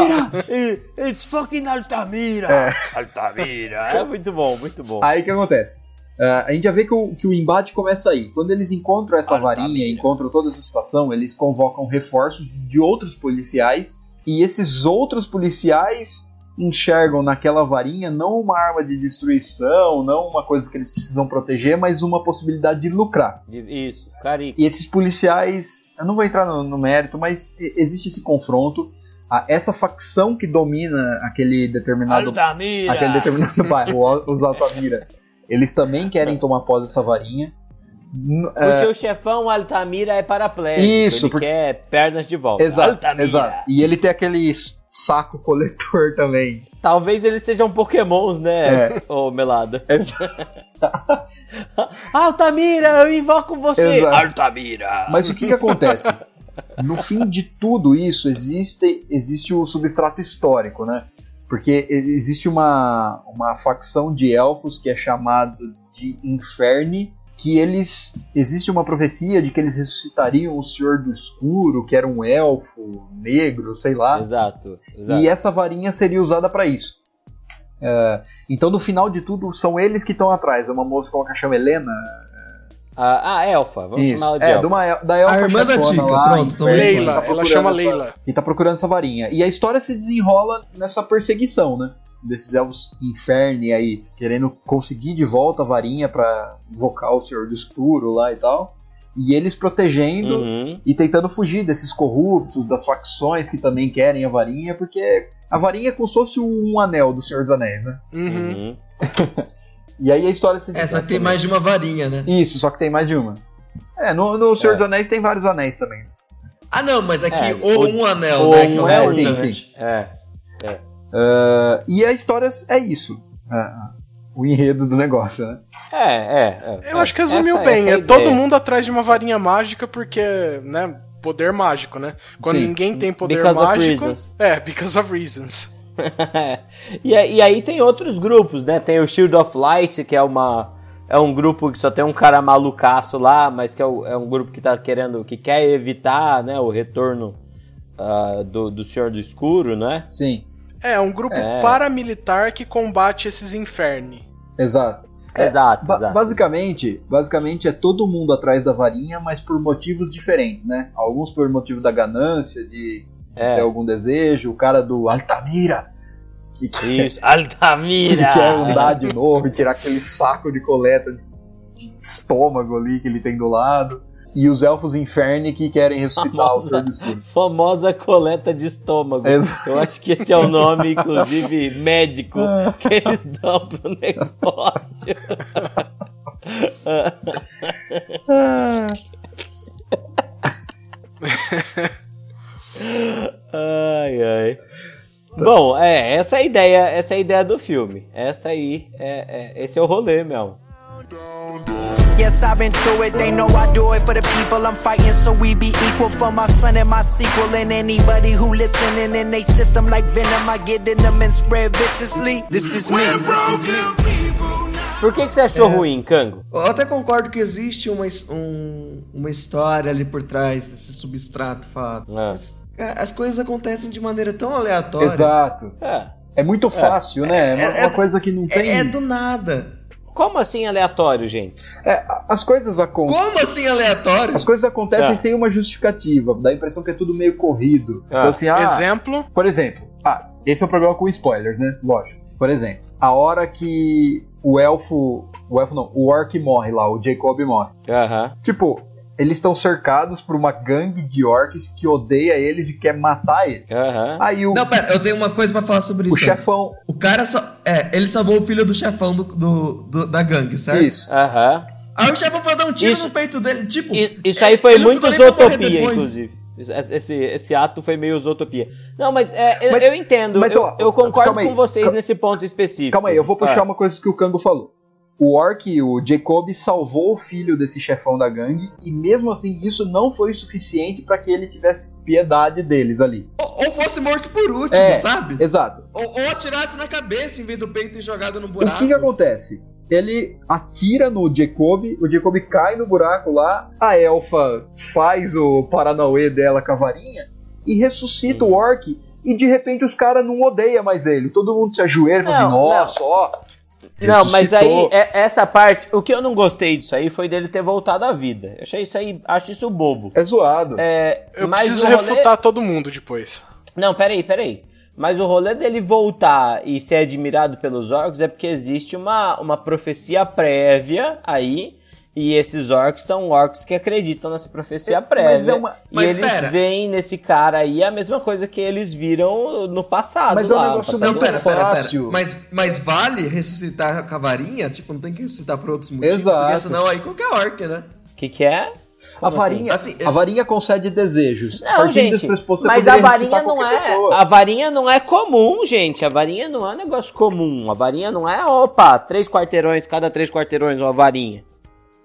E- It's fucking Altamira! É. Altamira! É muito bom, muito bom. Aí o que acontece? Ah, a gente já vê que o, que o embate começa aí. Quando eles encontram essa Altamira. varinha, encontram toda essa situação, eles convocam reforços de outros policiais. E esses outros policiais enxergam naquela varinha não uma arma de destruição, não uma coisa que eles precisam proteger, mas uma possibilidade de lucrar. Isso, carico. E esses policiais, eu não vou entrar no, no mérito, mas existe esse confronto. Ah, essa facção que domina aquele determinado Altamira! aquele determinado *laughs* bairro, os Altamira, eles também querem tomar posse dessa varinha. N- Porque é, o chefão Altamira é paraplégico. Isso, ele porque- quer pernas de volta. exato, Altamira. exato. E ele tem aquele saco coletor também. Talvez eles sejam pokémons, né, É. ô Melada? *laughs* Exa- *laughs* Altamira, eu invoco você! Exato. Altamira! Mas o que, que acontece? No fim de tudo isso, existe, existe o substrato histórico, né? Porque existe uma, uma facção de elfos que é chamada de Inferni, que eles. Existe uma profecia de que eles ressuscitariam o Senhor do Escuro, que era um elfo negro, sei lá. Exato, exato. E essa varinha seria usada para isso. É, então, no final de tudo, são eles que estão atrás. É uma moça com a chama Helena. Ah, ah, Elfa, vamos Isso. chamar ela de É, Elfa. de uma, da elfa A irmã da chefona Tica, lá, pronto, então Leila, tá ela chama essa- Leila. E tá procurando essa varinha. E a história se desenrola nessa perseguição, né? Desses elfos inferni aí, querendo conseguir de volta a varinha pra invocar o Senhor do Escuro lá e tal. E eles protegendo Uhum. e tentando fugir desses corruptos, das facções que também querem a varinha, porque a varinha é como se fosse um anel do Senhor dos Anéis, né? Uhum. *laughs* E aí a história se É, só que tem mais de uma varinha, né? Isso, só que tem mais de uma. É, no, no Senhor É. dos Anéis tem vários anéis também. Ah, não, mas aqui É, ou o- um anel, ou né? Que é um é, mais sim, importante. É. Ah, e a história é isso. Ah, o enredo do negócio, né? É, é, é. Eu acho que resumiu Essa- bem. essa é a todo mundo atrás de uma varinha mágica porque, né? Poder mágico, né? Quando Sim. ninguém tem poder Because of mágico. reasons. É, because of reasons. *laughs* e, aí- e aí tem outros grupos, né? Tem o Shield of Light, que é uma é um grupo que só tem um cara malucaço lá, mas que é, o- é um grupo que tá querendo, que quer evitar, né, o retorno ah, do, do Senhor do Escuro, né? Sim, É, um grupo É. paramilitar que combate esses infernos. exato. exato, Ba- exato. basicamente, basicamente é todo mundo atrás da varinha, mas por motivos diferentes, né? Alguns por motivo da ganância, de É. ter algum desejo. O cara do Altamira, que quer, Isso, Altamira! *laughs* que quer andar de novo e tirar aquele saco de coleta de estômago ali que ele tem do lado. E os elfos inferni que querem ressuscitar o Senhor do Escuro. Famosa coleta de estômago. Exato. Eu acho que esse é o nome, inclusive, médico que eles dão pro negócio. *laughs* *laughs* ai, ai. Bom, é, essa é a ideia, essa é a ideia do filme. Essa aí, é, é- esse é o rolê, meu. Yes, I've been through it. They know I do it for the people I'm fighting. So we be equal for my son and my sequel. And anybody who listening in they system like venom, I get in them and spread viciously. This is me. Por que, que você achou ruim, Cango? Eu até concordo que existe uma, um- uma história ali por trás desse substrato fato. É. Mas, cara, as coisas acontecem de maneira tão aleatória. Exato. É. É muito fácil, né? É uma, É- uma coisa que não tem. É, é do nada. Como assim aleatório, gente? É, as coisas acontecem. Como assim aleatório? As coisas acontecem É. sem uma justificativa, dá a impressão que é tudo meio corrido. Então, assim, ah, Exemplo, por exemplo, ah, esse é um programa com spoilers, né? Lógico. Por exemplo, a hora que o elfo. O elfo não, o orc morre lá, o Jacob morre. Aham. Tipo, eles estão cercados por uma gangue de orcs que odeia eles e quer matar eles. Aham. Aí o, Não, pera, eu tenho uma coisa pra falar sobre o isso. chefão. O cara só. É, ele salvou o filho do chefão do, do- do- da gangue, certo? Isso. Aham. Aí o chefão foi dar um tiro Isso- no peito dele. Tipo. Isso aí foi muito Zootopia, inclusive. Esse, esse ato foi meio Zootopia. Não, mas, é, eu, Mas- eu entendo. mas, eu, ó, eu concordo calma aí, com vocês cal- nesse ponto específico. Calma aí, eu vou puxar Ah, uma coisa que o Kango falou. O Orc, o Jacob, salvou o filho desse chefão da gangue, e mesmo assim isso não foi o suficiente pra que ele tivesse piedade deles ali. Ou, ou fosse morto por último, É. sabe? Exato. Ou, ou atirasse na cabeça em vez do peito e jogado no O buraco. que que acontece? Ele atira no Jacob, o Jacob cai no buraco lá, a elfa faz o paranauê dela com a varinha e ressuscita o Orc. E de repente os caras não odeiam mais ele. Todo mundo se ajoelha e fala assim: Não, nossa, ó. Não, mas aí, ressuscitou." é- essa parte, o que eu não gostei disso aí foi dele ter voltado à vida. Eu achei isso aí, acho isso bobo. É zoado. É, eu mas preciso o rolê- refutar todo mundo depois. Não, peraí, peraí. Mas o rolê dele voltar e ser admirado pelos orcs é porque existe uma, uma profecia prévia aí. E esses orcs são orcs que acreditam nessa profecia Mas prévia. é uma- E Mas eles pera. veem nesse cara aí a mesma coisa que eles viram no passado. Mas é um lá, no negócio. Não, pera, pera, pera. fácil. Mas, mas vale ressuscitar com a varinha? Tipo, não tem que ressuscitar por outros motivos. Exato. Porque senão aí qualquer orc, né? O que, que é? A Como varinha, assim? Assim, a varinha concede desejos. Não, gente, mas a varinha não é. pessoa. A varinha não é comum, gente. A varinha não é um negócio comum. A varinha não é, opa, três quarteirões, cada três quarteirões uma varinha.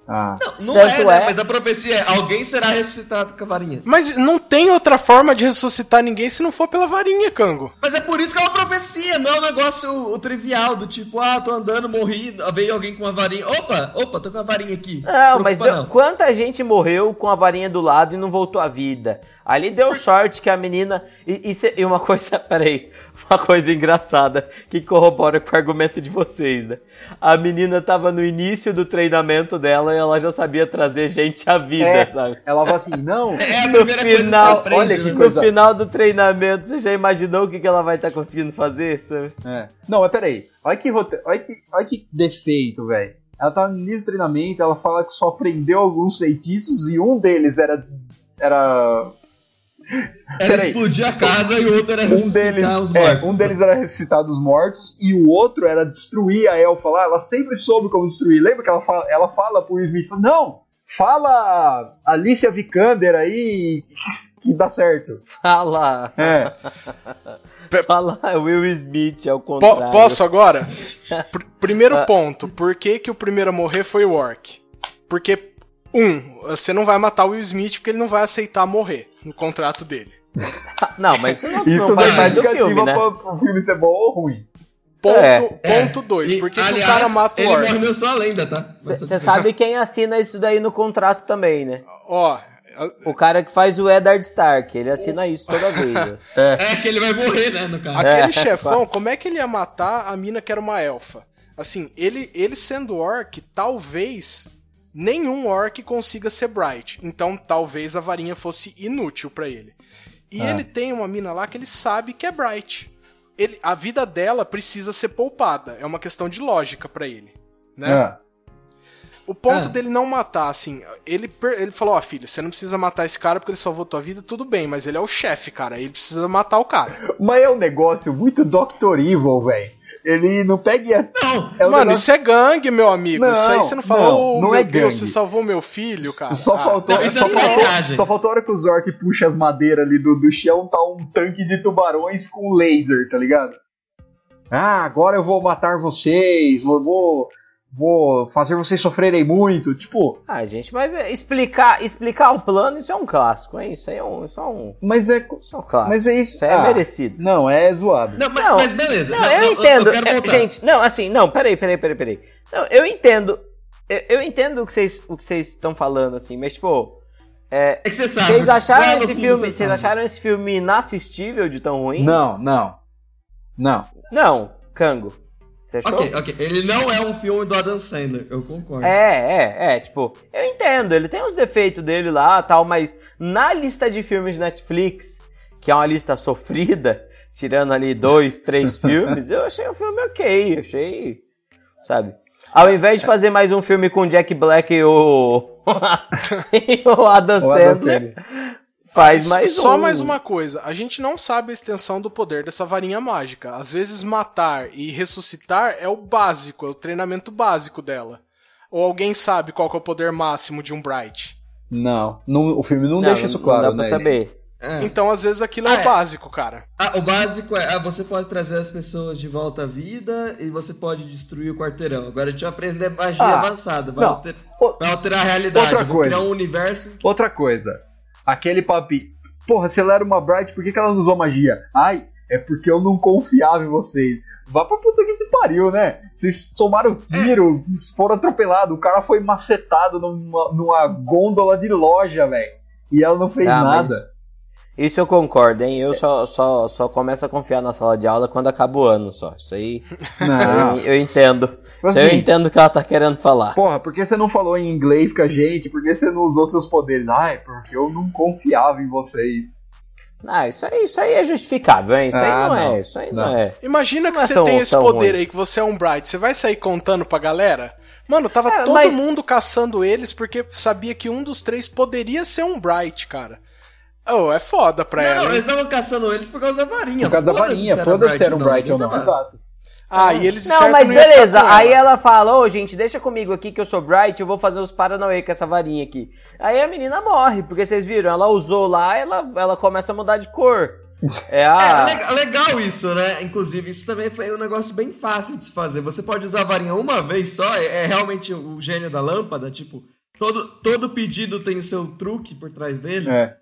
Ah. Não, não Tanto é, né? é- Mas a profecia é: alguém será ressuscitado com a varinha. Mas não tem outra forma de ressuscitar ninguém se não for pela varinha, Cango. Mas é por isso que é uma profecia, não é um negócio o, trivial do tipo, ah, tô andando, morri, veio alguém com uma varinha. Opa, opa, tô com a varinha aqui. Não, Se mas deu- quanta gente morreu com a varinha do lado e não voltou à vida? Ali deu sorte que a menina. E, e cê- e uma coisa, *laughs* peraí, *laughs* uma coisa engraçada que corrobora com o argumento de vocês, né? A menina tava no início do treinamento dela e ela já sabia trazer gente à vida, É, sabe? ela vai assim, não. *laughs* É a No primeira coisa que final, você aprende, olha que né? No coisa- final do treinamento, você já imaginou o que, que ela vai estar conseguindo fazer, sabe? É. Não, mas peraí. Olha que, rote... olha que, olha que defeito, velho. ela tá no início do treinamento, ela fala que só aprendeu alguns feitiços e um deles era. Era. Era Peraí. explodir a casa e o outro era Um ressuscitar deles, os é, mortos. um deles era ressuscitar os mortos e o outro era destruir a elfa lá. Ela sempre soube como destruir. Lembra que ela fala, ela fala pro Will Smith: Não, fala Alicia Vikander aí que dá certo. Fala. É. *laughs* Fala Will Smith, ao Po- contrário. posso agora? *laughs* Pr- primeiro ponto, por que, que o primeiro a morrer foi o Orc? Porque, um, você não vai matar o Will Smith porque ele não vai aceitar morrer no contrato dele. *laughs* Não, mas isso não, Isso não faz é parte do filme, né? pra pro filme ser bom ou ruim. Ponto É. ponto dois, E, por que, que o aliás, cara mata o ele Orc? morreu só a lenda, tá? Você sabe quem assina isso daí no contrato também, né? Ó, O cara que faz o Eddard Stark, ele assina isso toda vez. né? *laughs* É que ele vai morrer, né, no caso. aquele É, chefão, como é que ele ia matar a mina que era uma elfa? Assim, ele, ele sendo orc, talvez nenhum orc consiga ser bright. Então, talvez a varinha fosse inútil pra ele. E Ah. ele tem uma mina lá que ele sabe que é bright. Ele, a vida dela precisa ser poupada. É uma questão de lógica pra ele. Né? É. O ponto Ah. dele não matar, assim, ele, ele falou, ó, filho, você não precisa matar esse cara porque ele salvou tua vida, tudo bem, mas ele é o chefe, cara, ele precisa matar o cara. *laughs* Mas é um negócio muito Dr. Evil, velho. Ele não pega Não, É Mano, negócio- isso é gangue, meu amigo. Não, isso aí você não fala, não, não meu é Deus, gangue. você salvou meu filho, cara. Só Ah, faltou, não, só, é faltou só faltou a hora que o Zork puxa as madeiras ali do, do chão, tá um tanque de tubarões com laser, tá ligado? Ah, agora eu vou matar vocês, vou, vou, vou fazer vocês sofrerem muito. Tipo, Ah, gente, mas é, explicar, explicar o plano, isso é um clássico, hein? Isso aí é um, isso é um, mas é. isso é um clássico. Mas é isso. Isso é ah, merecido. Não, é zoado. não, mas, Não, mas beleza. Não, eu entendo. quero é, voltar. gente, não, assim, não, peraí, peraí, peraí, peraí. Não, eu entendo. Eu, eu entendo o que vocês o que vocês estão falando, assim, mas, tipo. É, É que você sabe. vocês acharam esse filme. você Vocês sabe. acharam esse filme inassistível de tão ruim? Não, não. Não. Não, Cango. Você achou? Ok, ok. Ele não é um filme do Adam Sandler, eu concordo. É, é, é, tipo, eu entendo, ele tem os defeitos dele lá tal, mas na lista de filmes de Netflix, que é uma lista sofrida, tirando ali dois, três *laughs* filmes, eu achei o filme ok, achei, sabe? Ao invés de fazer mais um filme com Jack Black e o, *laughs* e o Adam O Adam Sandler, faz mais Só um. mais uma coisa, a gente não sabe a extensão do poder dessa varinha mágica. Às vezes matar e ressuscitar é o básico, é o treinamento básico dela. Ou alguém sabe qual que é o poder máximo de um Bright. Não. Não, o filme não, Não, deixa isso claro, não dá pra né? saber. É. Então, às vezes, aquilo é Ah, o é. básico, cara. Ah, o básico é, ah, você pode trazer as pessoas de volta à vida e você pode destruir o quarteirão. Agora a gente vai aprender magia Ah, avançada, vai, não. alter- O- vai alterar a realidade, coisa. criar um universo. Outra coisa. Aquele papi. Porra, se ela era uma Bright, por que, que ela não usou magia? Ai, é porque eu não confiava em vocês. Vá pra puta que te pariu, né? Vocês tomaram tiro, foram atropelados, o cara foi macetado numa, numa gôndola de loja, velho. E ela não fez Ah, nada. Isso eu concordo, hein? Eu só, só, só começo a confiar na sala de aula quando acaba o ano só. Isso aí *laughs* Não. eu, eu entendo. Isso aí eu Assim, entendo o que ela tá querendo falar. Porra, por que você não falou em inglês com a gente? Por que você não usou seus poderes? Ai, porque eu não confiava em vocês. Ah, isso aí, isso aí é justificável, hein? Isso Ah, aí não, não. é, isso aí não, Não. é. Imagina que Não é você tão- tem esse poder ruim. aí, que você é um Bright. Você vai sair contando pra galera? Mano, tava É, todo mas- mundo caçando eles porque sabia que um dos três poderia ser um Bright, cara. Oh, é foda pra Não, ela. não, hein? eles estavam caçando eles por causa da varinha. Por causa da varinha, se foda-se se era um Bright ou não. Exato. Ah, e eles Não, mas beleza. Aí ela. fala, ô gente, deixa comigo aqui que eu sou Bright, eu vou fazer os Paranauê com essa varinha aqui. Aí a menina morre, porque vocês viram, ela usou lá, ela, ela começa a mudar de cor. É É, a. legal, legal isso, né? Inclusive, isso também foi um negócio bem fácil de se fazer. Você pode usar a varinha uma vez só, é, é realmente o gênio da lâmpada, tipo, todo, todo pedido tem o seu truque por trás dele. É.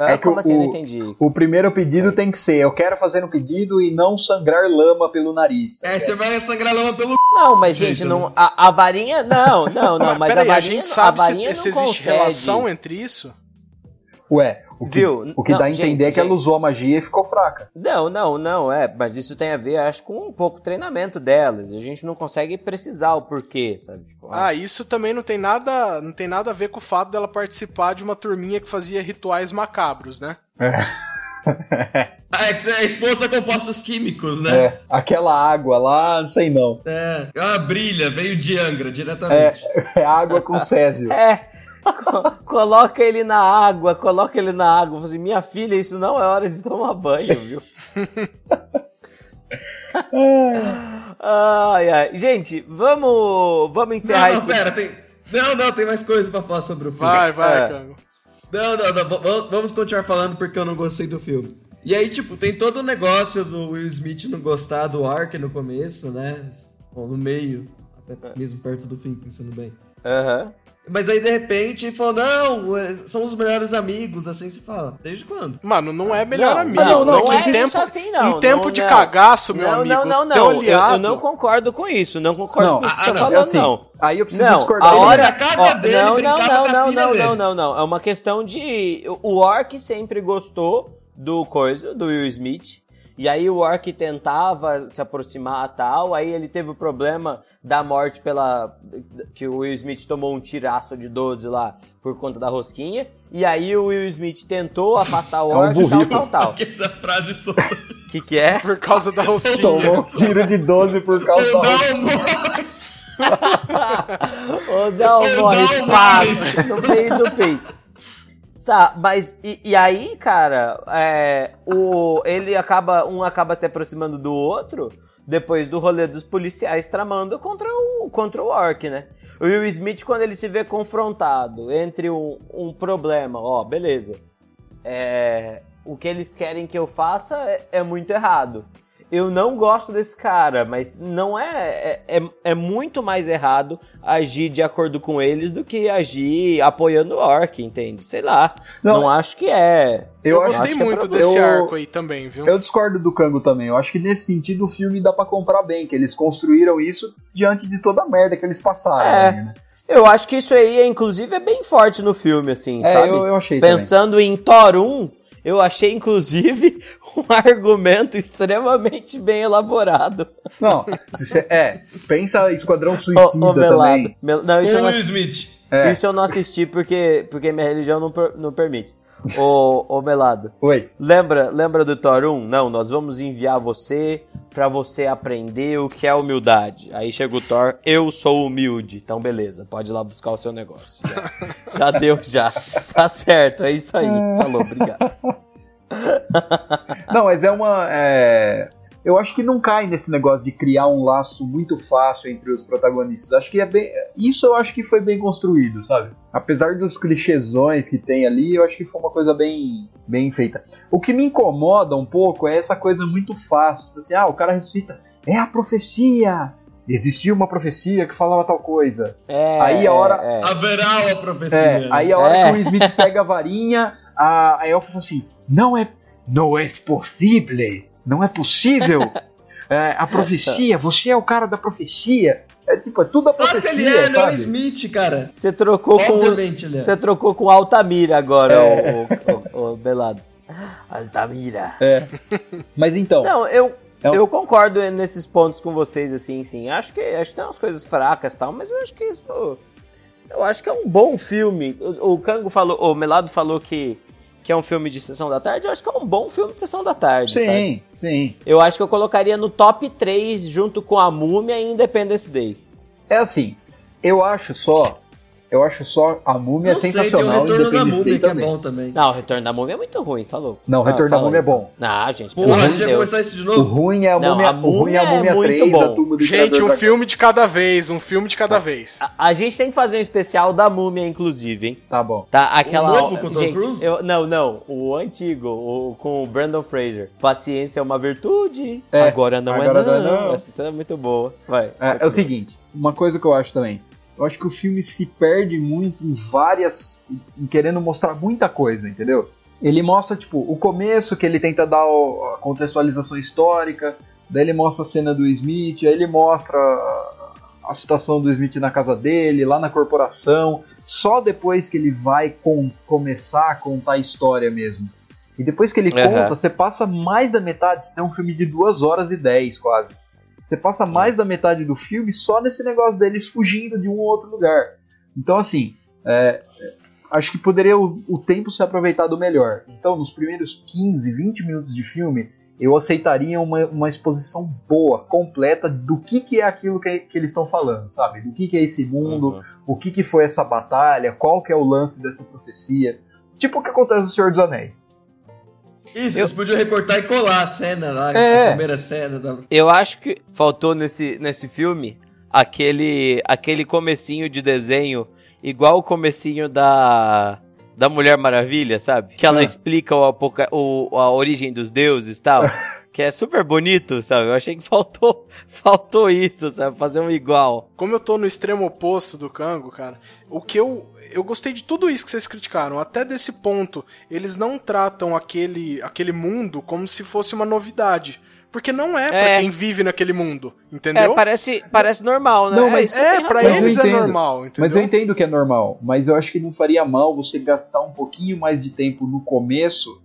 É que como o- assim? Eu não o- entendi. O primeiro pedido tem que ser: eu quero fazer um pedido e não sangrar lama pelo nariz. tá É, você vai sangrar lama pelo *laughs* Não, mas Jeito, gente, né? não, a, a varinha. Não, não, não, mas a Peraí, varinha. a gente sabe a varinha se, se não existe consegue. relação entre isso? Ué, o que, Viu? o que Não, dá a gente, entender é que ela gente. usou a magia e ficou fraca. Não, não, não, é, mas isso tem a ver, acho, com um pouco treinamento delas. A gente não consegue precisar o porquê, sabe? Tipo, Ah, isso também não tem nada, não tem nada a ver com o fato dela participar de uma turminha que fazia rituais macabros, né? Ah, *laughs* é que você é exposto a compostos químicos, né? É, aquela água lá, não sei não. É. Ah, brilha, veio de Angra diretamente. É *laughs* água com césio. É. co- *laughs* coloca ele na água, coloca ele na água. Assim, minha filha, isso não é hora de tomar banho, viu? *laughs* ai, ai. Gente, vamos, vamos encerrar Não, não, esse... pera, tem. Não, não, tem mais coisa pra falar sobre o filme. Vai, vai, É. Cango. Não, não, não. v- v- Vamos continuar falando porque eu não gostei do filme. E aí, tipo, tem todo o negócio do Will Smith não gostar do Ark no começo, né? Ou no meio, até mesmo perto do fim, pensando bem. Aham. Mas aí, de repente, falou, não, eh, são os melhores amigos, assim se fala. Desde quando? Mano, não é melhor Não, amigo. não, não, não é tempo, isso assim, não. Em tempo Não, de não. cagaço, meu não, amigo. não, não, teu não. Eu, eu não concordo com isso. Não concordo Não, com isso que ah, você tá não, falando, assim, não. aí eu preciso Não, discordar. a hora... Na casa ó, dele, não, não, não, não, não, não, não, não. É uma questão de... O Orc sempre gostou do coisa, do Will Smith. E aí o Orc tentava se aproximar tal, aí ele teve o problema da morte pela... Que o Will Smith tomou um tiraço de 12 lá por conta da rosquinha. E aí o Will Smith tentou afastar o É um Orc e tal, tal, tal. *laughs* Que essa frase solta. O que que é? Por causa da rosquinha. Tomou um tiro de 12 por causa da roupa. Não, *laughs* Ô, não, Ô, morre, pá, no meio do peito. Tá, mas e, e aí, cara, é, o, ele acaba, um acaba se aproximando do outro depois do rolê dos policiais tramando contra o, contra o Orc, né? O Will Smith, quando ele se vê confrontado entre um, um problema, ó, beleza, é, o que eles querem que eu faça é, é muito errado. Eu não gosto desse cara, mas não é, é. é- É muito mais errado agir de acordo com eles do que agir apoiando o Orc, entende? Sei lá. Não, Não, acho que é. eu Eu acho gostei que é muito pra- desse eu- arco aí também, viu? Eu discordo do Kango também. Eu acho que nesse sentido o filme dá pra comprar bem, que eles construíram isso diante de toda a merda que eles passaram. É. né? Eu acho que isso aí, inclusive, é bem forte no filme, assim, É, sabe? eu- eu achei Pensando em Thor 1, eu achei, inclusive, *laughs* um argumento extremamente bem elaborado. Não, se cê- é, pensa Esquadrão Suicida Melado. também. Mel- Não, isso Com eu o não Will Smith. É. Isso eu não assisti porque, porque minha religião não, não permite. *laughs* Ô, ô Melado, Oi. lembra, lembra do Thor 1? Não, nós vamos enviar você pra você aprender o que é humildade. Aí chega o Thor, eu sou humilde. Então beleza, pode ir lá buscar o seu negócio. Já, *laughs* já deu, já. Tá certo, é isso aí. Falou, obrigado. *laughs* Não, mas é uma. é, Eu acho que não cai nesse negócio de criar um laço muito fácil entre os protagonistas. Acho que é bem. Isso eu acho que foi bem construído, sabe? Apesar dos clichêsões que tem ali, eu acho que foi uma coisa bem, bem feita. O que me incomoda um pouco é essa coisa muito fácil. Tipo Assim, ah, o cara ressuscita. É a profecia! Existia uma profecia que falava tal coisa. É, Aí a hora- é, é. Haverá uma profecia. É, aí a hora É. que o Smith pega a varinha, a, a Elfa fala assim: Não é. Não é possível! Não é possível! *laughs* É, a profecia, você é o cara da profecia. É tipo, é tudo a Claro que ele profecia, é, não é o sabe? Smith, cara. Você trocou com. Obviamente ele é. Você trocou com Altamira agora, É. o, o, o Belado. Altamira. Mas então, Não, eu, É um- eu concordo nesses pontos com vocês, assim, sim. Acho que, acho que tem umas coisas fracas e tal, mas eu acho que isso. Eu acho que é um bom filme. O, o Kango falou, o Melado falou que, que é um filme de sessão da tarde. Eu acho que é um bom filme de sessão da tarde. sabe? sim, sim. Eu acho que eu colocaria no top 3 junto com a Múmia e Independence Day. É assim, eu acho só. Eu acho só a múmia Não sei, sensacional tem o Retorno da Múmia Day que é também. bom também. Não, o Retorno da Múmia é muito ruim, tá louco? Não, o Retorno da fala Múmia é bom. Ah, gente, pelo Porra, a amor gente de Deus. começar isso de O novo? ruim é a Não, múmia, a o ruim é a Múmia é múmia muito 3, bom. a turma do Gente, um Dragão. filme de cada vez, um filme de cada vez. A, a gente tem que fazer um especial da Múmia, inclusive, hein? Tá bom. Tá, aquela. O novo com o Tom gente, Cruise? eu- não, não. O antigo, o, com o Brandon Fraser. Paciência é uma virtude. É, agora não agora é não. não é não. Essa cena é muito boa. Vai. É, é o seguinte, uma coisa que eu acho também. Eu acho que o filme se perde muito em várias. em querendo mostrar muita coisa, entendeu? Ele mostra, tipo, o começo, que ele tenta dar a contextualização histórica, daí ele mostra a cena do Smith, aí ele mostra a- situação do Smith na casa dele, lá na corporação. Só depois que ele vai com- começar a contar a história mesmo. E depois que ele Aham. conta, você passa mais da metade, você tem um filme de 2 horas e 10 quase. Você passa mais da metade do filme só nesse negócio deles fugindo de um ou outro lugar. Então, assim, é, acho que poderia o, o tempo ser aproveitado melhor. Então, nos primeiros 15, 20 minutos de filme, eu aceitaria uma, uma exposição boa, completa, do que, que é aquilo que, que eles estão falando, sabe? Do que, que é esse mundo, Uhum. o que, que foi essa batalha, qual que é o lance dessa profecia. Tipo o que acontece no Senhor dos Anéis. Isso, Eu- eles podiam recortar e colar a cena lá, É. a primeira cena da. Eu acho que faltou nesse, nesse filme aquele, aquele comecinho de desenho, igual o comecinho da, da Mulher Maravilha, sabe? Que ela Ah. explica o, o- a origem dos deuses e tal. *laughs* que é super bonito, sabe? Eu achei que faltou, *laughs* faltou isso, sabe? Fazer um igual. Como eu tô no extremo oposto do Kango, cara, o que eu. Eu gostei de tudo isso que vocês criticaram. Até desse ponto, eles não tratam aquele, aquele mundo como se fosse uma novidade. Porque não é pra É. quem vive naquele mundo, É, entendeu? parece, parece normal, né? Não, mas- isso É, tem pra. Mas eles é normal, entendeu? Mas eu entendo que é normal, mas eu acho que não faria mal você gastar um pouquinho mais de tempo no começo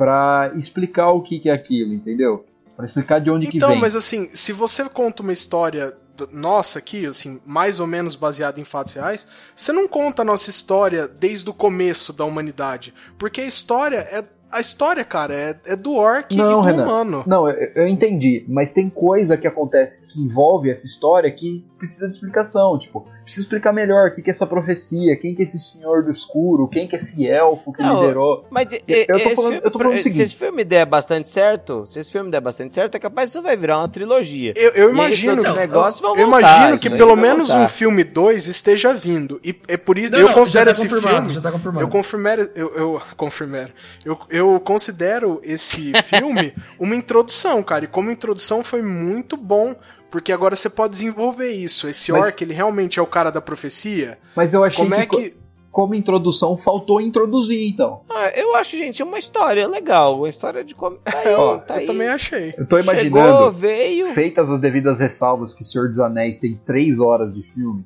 pra explicar o que, que é aquilo, entendeu? Pra explicar de onde que Então, vem. mas assim, se você conta uma história nossa aqui, assim, mais ou menos baseada em fatos reais, você não conta a nossa história desde o começo da humanidade. Porque a história é. A história, cara, é, é do orc Não, e do Renan. humano. Não, eu, eu entendi, mas tem coisa que acontece que envolve essa história que precisa de explicação. Tipo, precisa explicar melhor o que, que é essa profecia, quem que é esse senhor do escuro, quem que é esse elfo que Não, liderou. Mas e- Eu tô falando- filme- eu tô falando o se seguinte. esse filme der bastante certo, se esse filme der bastante certo, é capaz que isso vai virar uma trilogia. Eu, eu imagino. outros negócios vão eu imagino que pelo menos um filme 2 esteja vindo. E é por isso Não, eu não, considero já tá esse confirmado, filme. já tá confirmado. Eu confirmero, eu, eu *laughs* confirmero. Eu, eu considero esse *laughs* filme uma introdução, cara. E como introdução foi muito bom. Porque agora você pode desenvolver isso. Esse Mas- orc, ele realmente é o cara da profecia. Mas eu achei Como é que, co- que. como introdução faltou introduzir, então. Ah, eu acho, gente, uma história legal. Uma história de como. Tá aí, Ó, tá eu aí. também achei. Eu tô Chegou, imaginando, veio. feitas as devidas ressalvas, que Senhor dos Anéis tem três horas de filme.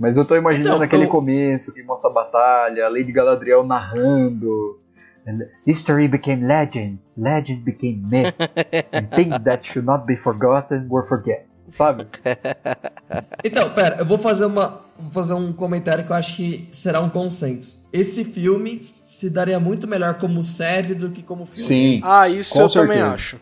Mas eu tô imaginando Então, aquele eu- começo que mostra a batalha, a Lady Galadriel narrando. History became legend, legend became myth, *laughs* and things that should not be forgotten were forget. Sabe? *laughs* Então, pera, eu vou fazer uma. Vou fazer um comentário que eu acho que será um consenso. Esse filme se daria muito melhor como série do que como filme. Sim. Ah, isso Com eu também certeza. acho.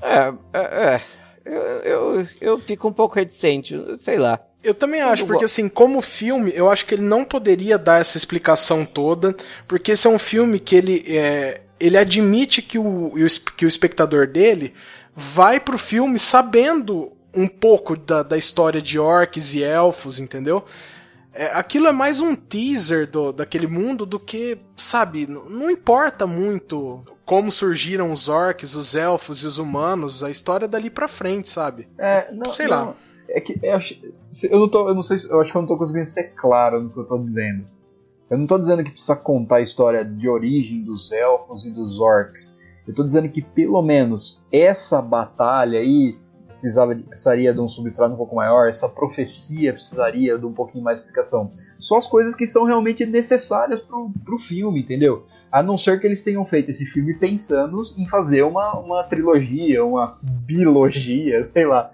É, é, é. Eu, eu, eu fico um pouco reticente, sei lá. Eu também acho, porque assim, como filme, eu acho que ele não poderia dar essa explicação toda, porque esse é um filme que ele, é, ele admite que o, que o espectador dele vai pro filme sabendo um pouco da, da história de orcs e elfos, entendeu? É, aquilo é mais um teaser do, daquele mundo do que, sabe, não importa muito como surgiram os orcs, os elfos e os humanos, a história é dali pra frente, sabe? É, não, Sei não, lá. É que eu, acho, eu não tô, eu não sei, se- eu acho que eu não tô conseguindo ser claro no que eu tô dizendo. Eu não tô dizendo que precisa contar a história de origem dos elfos e dos orcs. Eu tô dizendo que pelo menos essa batalha aí precisava, precisaria de um substrato um pouco maior, essa profecia precisaria de um pouquinho mais de explicação. Só as coisas que são realmente necessárias pro, pro filme, entendeu? A não ser que eles tenham feito esse filme pensando em fazer uma, uma trilogia, uma bilogia, *laughs* sei lá.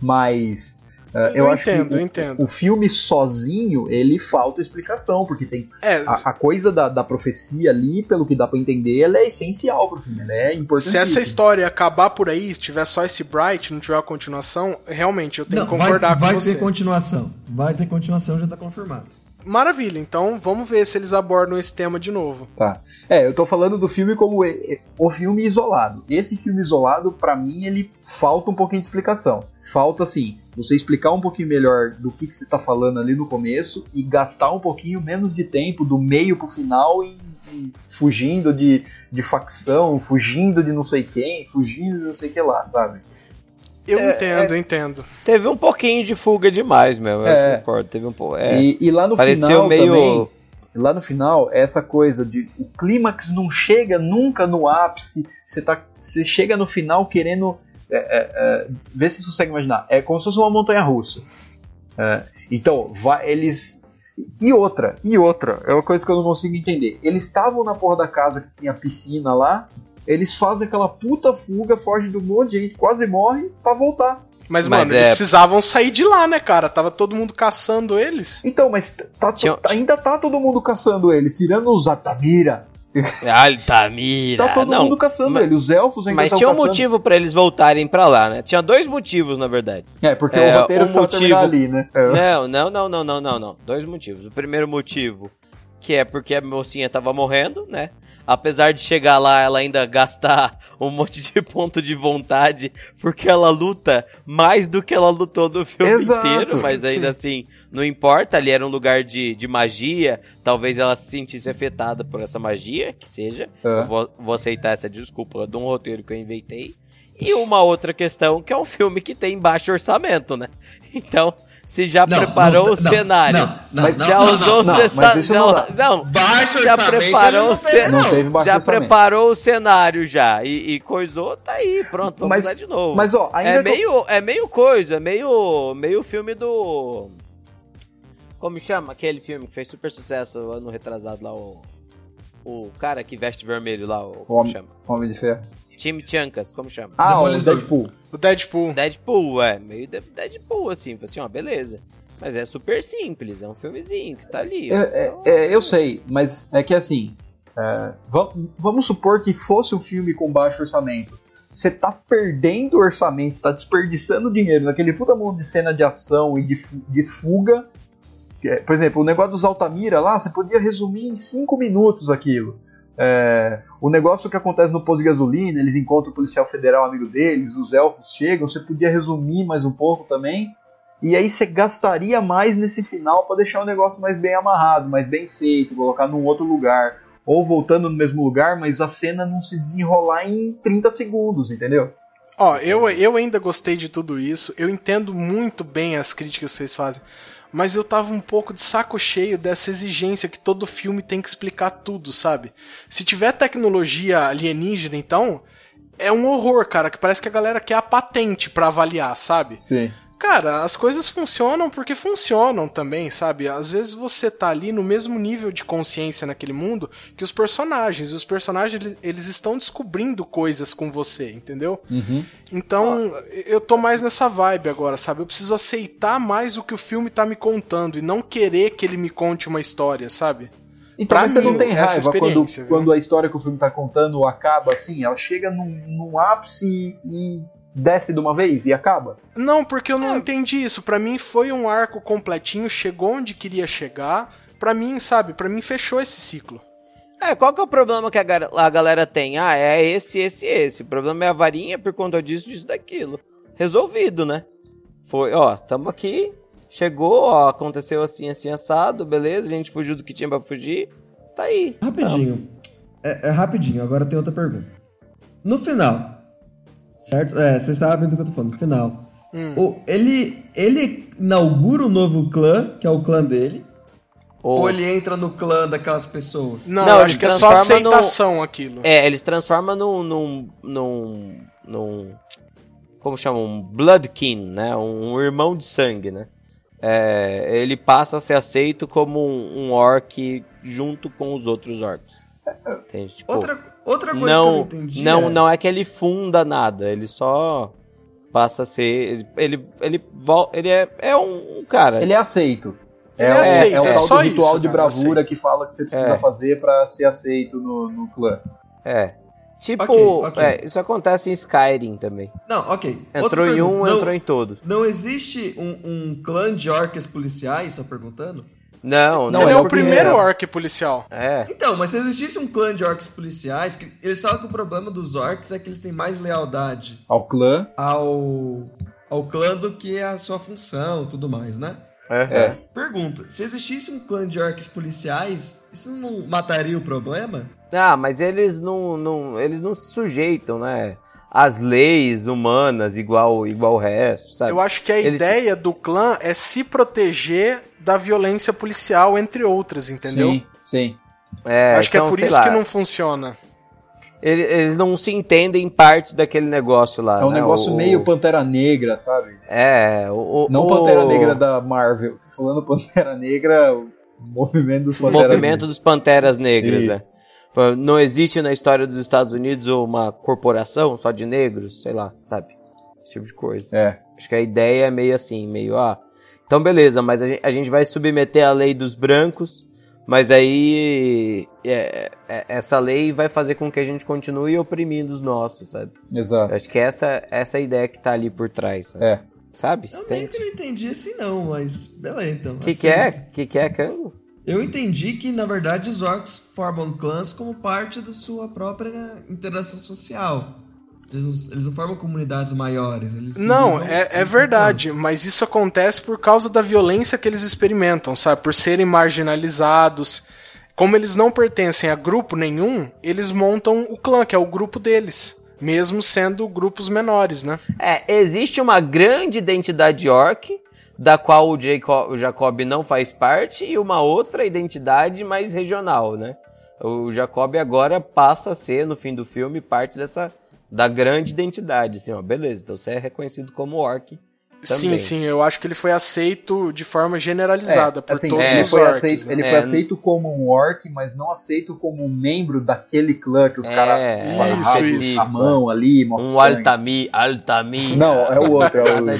Mas eh, eu, Eu acho entendo, que o, entendo. o filme sozinho, ele falta explicação, porque tem É, a, a coisa da, da profecia ali, pelo que dá pra entender, ela é essencial pro filme, ela é importante. Se essa história acabar por aí, se tiver só esse Bright, não tiver a continuação, realmente eu tenho Não, que vai, concordar vai com você. ter continuação. Vai ter continuação, já tá confirmado. Maravilha, então vamos ver se eles abordam esse tema de novo. Tá. É, eu tô falando do filme como o filme isolado. Esse filme isolado, pra mim, ele falta um pouquinho de explicação. Falta, assim, você explicar um pouquinho melhor do que, que você tá falando ali no começo e gastar um pouquinho menos de tempo do meio pro final em, fugindo de, de facção, fugindo de não sei quem, fugindo de não sei que lá, sabe? Eu É, entendo, eu entendo. Teve um pouquinho de fuga demais, meu. É. Eu concordo. Teve um pouco. É. E, e lá no Pareceu final meio. também, lá no final, essa coisa de o clímax não chega nunca no ápice, você tá, você chega no final querendo é, é, é, vê se você consegue imaginar. É como se fosse uma montanha russa. É, então, vai, eles e outra, e outra, é uma coisa que eu não consigo entender. Eles estavam na porra da casa que tinha piscina lá, eles fazem aquela puta fuga, fogem do monte de gente, quase morre pra voltar. Mas, Mas mano, é- eles precisavam sair de lá, né, cara? Tava todo mundo caçando eles. Então, mas tá- Tinha- ainda tá todo mundo caçando eles, tirando os Atamira. *laughs* Altamira. Tá todo não, mundo caçando mas- ele. Os elfos ainda Mas tinha um caçando. motivo pra eles voltarem pra lá, né? Tinha dois motivos, na verdade. É, porque É, o roteiro terminar motivo- ali, né? É. Não, não, não, não, não, não, não. Dois motivos. O primeiro motivo, que é porque a mocinha tava morrendo, né? Apesar de chegar lá, ela ainda gastar um monte de ponto de vontade, porque ela luta mais do que ela lutou no filme Exato. inteiro, mas ainda *laughs* assim, não importa, ali era um lugar de, de magia, talvez ela se sentisse afetada por essa magia, que seja. É. Vou, vou aceitar essa desculpa de um roteiro que eu inventei. E uma outra questão, que é um filme que tem baixo orçamento, né? *laughs* Então, se já Não, preparou não, o não, cenário, não, não, Mas não, já não, usou não, o cenário, já, não Baixo já preparou o cenário, Não teve baixo já orçamento. preparou o cenário já e, e coisou, tá aí, pronto, vamos Mas- lá de novo. Mas, ó, ainda é eu- meio, é meio coisa, é meio, meio filme do como chama aquele filme que fez super sucesso ano retrasado lá o o cara que veste vermelho lá, o, como Homem- chama? Homem de Ferro. Time Chancas, como chama? Ah, o. Deadpool. O Deadpool. Deadpool, é, meio de- Deadpool, assim, assim, ó, beleza. Mas é super simples, é um filmezinho que tá ali. ó. É, é, é, eu sei, mas é que assim. é, va- vamos supor que fosse um filme com baixo orçamento. Você tá perdendo orçamento, você tá desperdiçando dinheiro naquele puta mundo de cena de ação e de, de fuga. É, Por exemplo, o negócio dos Altamira lá, você podia resumir em 5 minutos aquilo. É, o negócio que acontece no posto de gasolina, eles encontram o policial federal amigo deles, os elfos chegam, você podia resumir mais um pouco também. E aí você gastaria mais nesse final para deixar o negócio mais bem amarrado, mais bem feito, colocar num outro lugar. Ou voltando no mesmo lugar, mas a cena não se desenrolar em 30 segundos, entendeu? Ó, eu, eu ainda gostei de tudo isso. Eu entendo muito bem as críticas que vocês fazem. Mas eu tava um pouco de saco cheio dessa exigência que todo filme tem que explicar tudo, sabe? Se tiver tecnologia alienígena, então, é um horror, cara, que parece que a galera quer a patente pra avaliar, sabe? Sim. Cara, as coisas funcionam porque funcionam também, sabe? Às vezes você tá ali no mesmo nível de consciência naquele mundo que os personagens. E os personagens, eles- estão descobrindo coisas com você, entendeu? Então, eu tô mais nessa vibe agora, sabe? Eu preciso aceitar mais o que o filme tá me contando e não querer que ele me conte uma história, sabe? Então, Pra você mim, não tem raiva quando, viu? quando a história que o filme tá contando acaba assim, ela chega num, num ápice e desce de uma vez e acaba? Não, porque eu não entendi isso. Pra mim foi um arco completinho, chegou onde queria chegar. Pra mim, sabe? Pra mim fechou esse ciclo. É, qual que é o problema que a, a galera tem? Ah, é esse, esse, esse. O problema é a varinha por conta disso, disso, daquilo. Resolvido, né? Foi, ó, tamo aqui, chegou, ó, aconteceu assim, assim, assado, beleza, a gente fugiu do que tinha pra fugir, tá aí. Rapidinho. É, é rapidinho, agora tem outra pergunta. No final, certo? É, vocês sabem do que eu tô falando. No final. O, ele, ele inaugura um novo clã, que é o clã dele. Ou- Ou ele entra no clã daquelas pessoas? Não, Não, acho que é só transforma no- aceitação aquilo. É, eles transformam num, num, num, num, como chama? Um Bloodkin, né? Um, um irmão de sangue, né? É, ele passa a ser aceito como um, um orc junto com os outros orcs. Entende? Tipo, Outra, outra coisa não, que eu não entendi. não, é- não é que ele funda nada, ele só passa a ser, ele, ele, ele, é, é um cara. Ele é aceito. Ele é, é aceito, é o é tal só do ritual isso, de cara, bravura que fala que você precisa É. fazer pra ser aceito no, no clã. É. Tipo, Ok, ok. é, isso acontece em Skyrim também. Não, ok. Outra Entrou em um, pergunta. não, entrou em todos. Não existe um, um clã de orcs policiais, só perguntando? Não, Não, não. Ele é é o primeiro orc policial. É. Então, mas se existisse um clã de orcs policiais, que eles falam que o problema dos orcs é que eles têm mais lealdade Ao clã, ao, ao clã do que a sua função tudo mais, né? é. Pergunta, se existisse um clã de orcs policiais, isso não mataria o problema? Ah, mas eles não, não, eles não se sujeitam, né? Às leis humanas igual, igual o resto, sabe? Eu acho que a Eles- ideia do clã é se proteger da violência policial, entre outras, entendeu? Sim, sim. É, acho que é então, por isso lá, que não funciona. ele- Eles não se entendem parte daquele negócio lá. É um né? negócio O- meio Pantera Negra, sabe? É, o, Não o- Pantera Negra da Marvel. Falando Pantera Negra, o movimento dos Panteras movimento dos Panteras Negras, Isso. é. Pô, Não existe na história dos Estados Unidos uma corporação só de negros, sei lá, sabe? Esse tipo de coisa. É. Acho que a ideia é meio assim, meio, ah, então beleza, mas a gente, a gente vai submeter a lei dos brancos, mas aí é, é, essa lei vai fazer com que a gente continue oprimindo os nossos, sabe? Exato. Acho que essa, essa é a ideia que tá ali por trás, sabe? É. Sabe? Eu Tem- meio que não entendi assim não, mas beleza então. O que, Assim, que é? O que, que é, Kango? Eu entendi que, na verdade, os orcs formam clãs como parte da sua própria interação social. Eles não, eles não formam comunidades maiores. Não, é, é verdade, clãs. mas isso acontece por causa da violência que eles experimentam, sabe? Por serem marginalizados. Como eles não pertencem a grupo nenhum, eles montam o clã, que é o grupo deles. Mesmo sendo grupos menores, né? É, existe uma grande identidade orc, da qual o Jacob, não faz parte, e uma outra identidade mais regional, né? O Jacob agora passa a ser, no fim do filme, parte dessa da grande identidade. Assim, ó, beleza, então você é reconhecido como orc. Sim, Também. sim, eu acho que ele foi aceito de forma generalizada por assim, todos ele é, os foi, orcs. aceito, né? ele É, foi aceito como um orc, mas não aceito como um membro daquele clã que os É, caras isso. a mão ali, Um. Altamir, Altamira. Não, é o outro, é, o,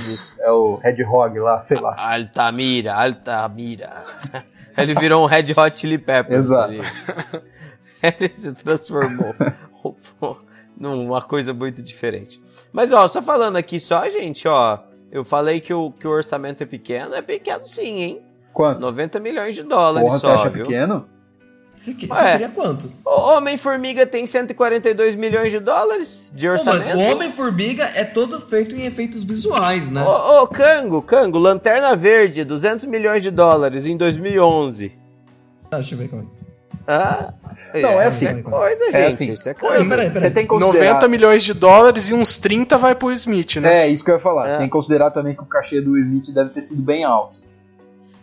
é o Hedgehog lá, sei lá. Altamira, Altamira. *laughs* Ele virou um Red Hot Chili Peppers. Exato. ali. *laughs* Ele se transformou *laughs* numa coisa muito diferente. Mas, ó, só falando aqui só, gente, ó. Eu falei que o, que o orçamento é pequeno. É pequeno sim, hein? Quanto? 90 milhões de dólares Porra, você só, acha viu? pequeno? Você, que- você queria quanto? O Homem-Formiga tem 142 milhões de dólares de Pô, mas orçamento. o Homem-Formiga é todo feito em efeitos visuais, né? Ô, ô, Cango, Cango, Lanterna Verde, 200 milhões de dólares em 2011. Ah, deixa eu ver como é. Ah, Não, é isso assim. é coisa, gente. É assim. Isso é coisa. não, peraí, peraí. Você tem que considerar... 90 milhões de dólares e uns 30 vai pro Smith, né? É, isso que eu ia falar. É. Você tem que considerar também que o cachê do Smith deve ter sido bem alto.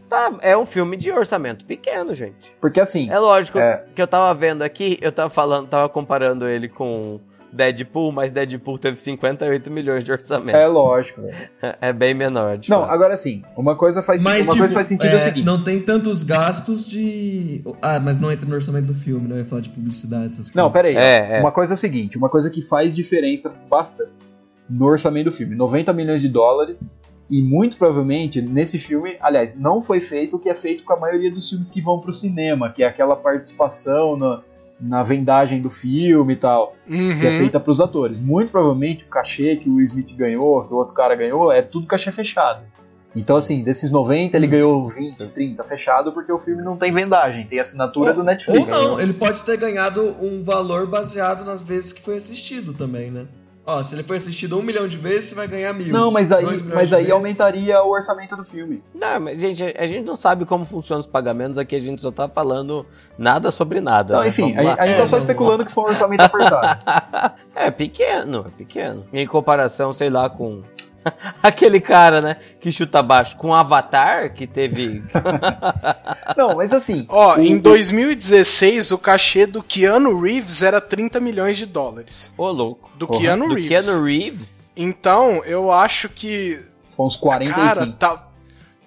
Tá, é um filme de orçamento pequeno, gente. Porque assim, É lógico É. que eu tava vendo aqui, eu tava falando, tava comparando ele com Deadpool, mas Deadpool teve 58 milhões de orçamento. é lógico. velho. *laughs* É, bem menor. de Não, fato. agora assim, uma coisa faz, Mas, uma tipo, coisa faz sentido é, é, o seguinte. não tem tantos gastos de... Ah, mas não entra no orçamento do filme, não ia falar de publicidade, essas coisas. Não, peraí. É, é. Uma coisa é o seguinte, uma coisa que faz diferença bastante no orçamento do filme. 90 milhões de dólares e muito provavelmente nesse filme, aliás, não foi feito o que é feito com a maioria dos filmes que vão pro cinema, que é aquela participação na, na vendagem do filme e tal, Uhum. que é feita pros atores. Muito provavelmente o cachê que o Will Smith ganhou, que o outro cara ganhou, é tudo cachê fechado. Então, assim, desses 90, ele ganhou 20, 30 fechado, porque o filme não tem vendagem, tem assinatura do Netflix. Ou não, ele pode ter ganhado um valor baseado nas vezes que foi assistido também, né? Ó, se ele foi assistido um milhão de vezes, você vai ganhar mil. Não, mas aí, mas aí vezes. aumentaria o orçamento do filme. Não, mas gente, a gente não sabe como funcionam os pagamentos aqui, a gente só tá falando nada sobre nada. Não, né? enfim, Vamos a, a gente É, tá só não, especulando que foi um orçamento apertado. *laughs* é pequeno, é pequeno. Em comparação, sei lá, com *laughs* aquele cara, né, que chuta baixo, com o Avatar, que teve... *laughs* Não, mas assim. Ó, o- em 2016, o cachê do Keanu Reeves era 30 milhões de dólares. Ô, louco. Do Porra, Keanu Do Reeves. Keanu Reeves? Então, eu acho que. Foi uns Cara, 45. ta-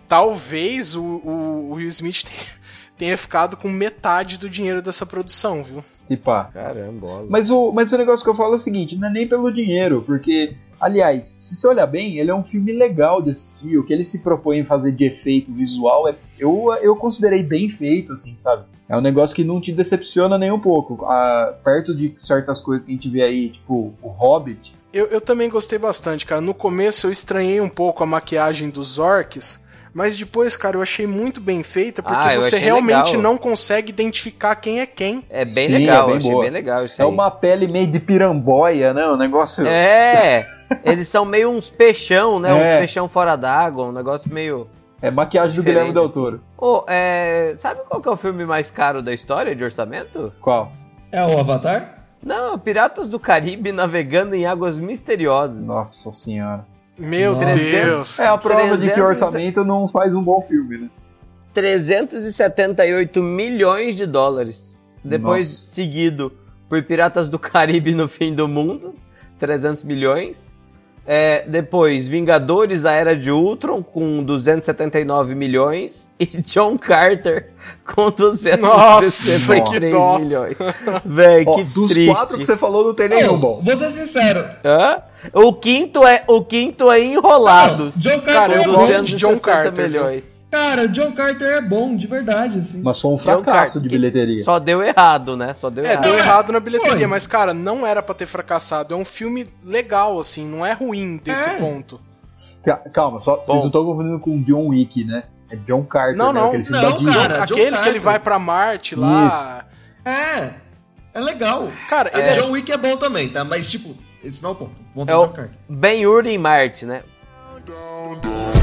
talvez o, o- o Will Smith tenha, *laughs* tenha ficado com metade do dinheiro dessa produção, viu? se pá. Caramba, Mas o, mas o negócio que eu falo é o seguinte: não é nem pelo dinheiro, porque, aliás, se você olhar bem, ele é um filme legal de assistir. O que ele se propõe em fazer de efeito visual, é, eu, eu considerei bem feito, assim, sabe? É um negócio que não te decepciona nem um pouco. Ah, perto de certas coisas que a gente vê aí, tipo o Hobbit. Eu, eu também gostei bastante, cara. No começo eu estranhei um pouco a maquiagem dos orcs, mas depois, cara, eu achei muito bem feita, porque Ah, você realmente legal. não consegue identificar quem é quem. É bem Sim, legal, é bem achei boa. bem legal isso É aí. uma pele meio de piramboia, né? Um negócio. É, *laughs* eles são meio uns peixão, né? É. Uns peixão fora d'água, um negócio meio... É maquiagem do Guilherme Del. Toro. Ô, é... Sabe qual que é o filme mais caro da história de orçamento? Qual? É o Avatar? Não, Piratas do Caribe navegando em águas misteriosas. Nossa senhora. Meu Nossa. Deus. É a prova de que 300 o orçamento não faz um bom filme, né? 378 milhões de dólares. Depois Nossa. seguido por Piratas do Caribe no Fim do Mundo, 300 milhões. É, depois, Vingadores, a Era de Ultron, com 279 milhões. E John Carter, com 263 dó. milhões. *laughs* Véi, Ó, que dos triste. quatro que você falou, não tem nenhum bom. Vou ser sincero. Hã? O quinto é, o quinto é Enrolados. Não, John Carter eu é gosto de John 260 Carter, milhões. Cara, John Carter é bom, de verdade, assim. Mas foi um fracasso de que bilheteria. Só deu errado, né? Só deu É, errado. deu errado na bilheteria, Foi. mas, cara, não era pra ter fracassado. É um filme legal, assim, não é ruim desse É. ponto. Ca- Calma, só, vocês não estão confundindo com John Wick, né? É John Carter, Não, né? não. Aquele filme Não, da cara. John Aquele que Carter. ele vai pra Marte lá. É, é legal. Cara, ele É. é. John Wick é bom também, tá? Mas, tipo, esse não é o ponto. É É o o John Carter. Ben Hur em Marte, né?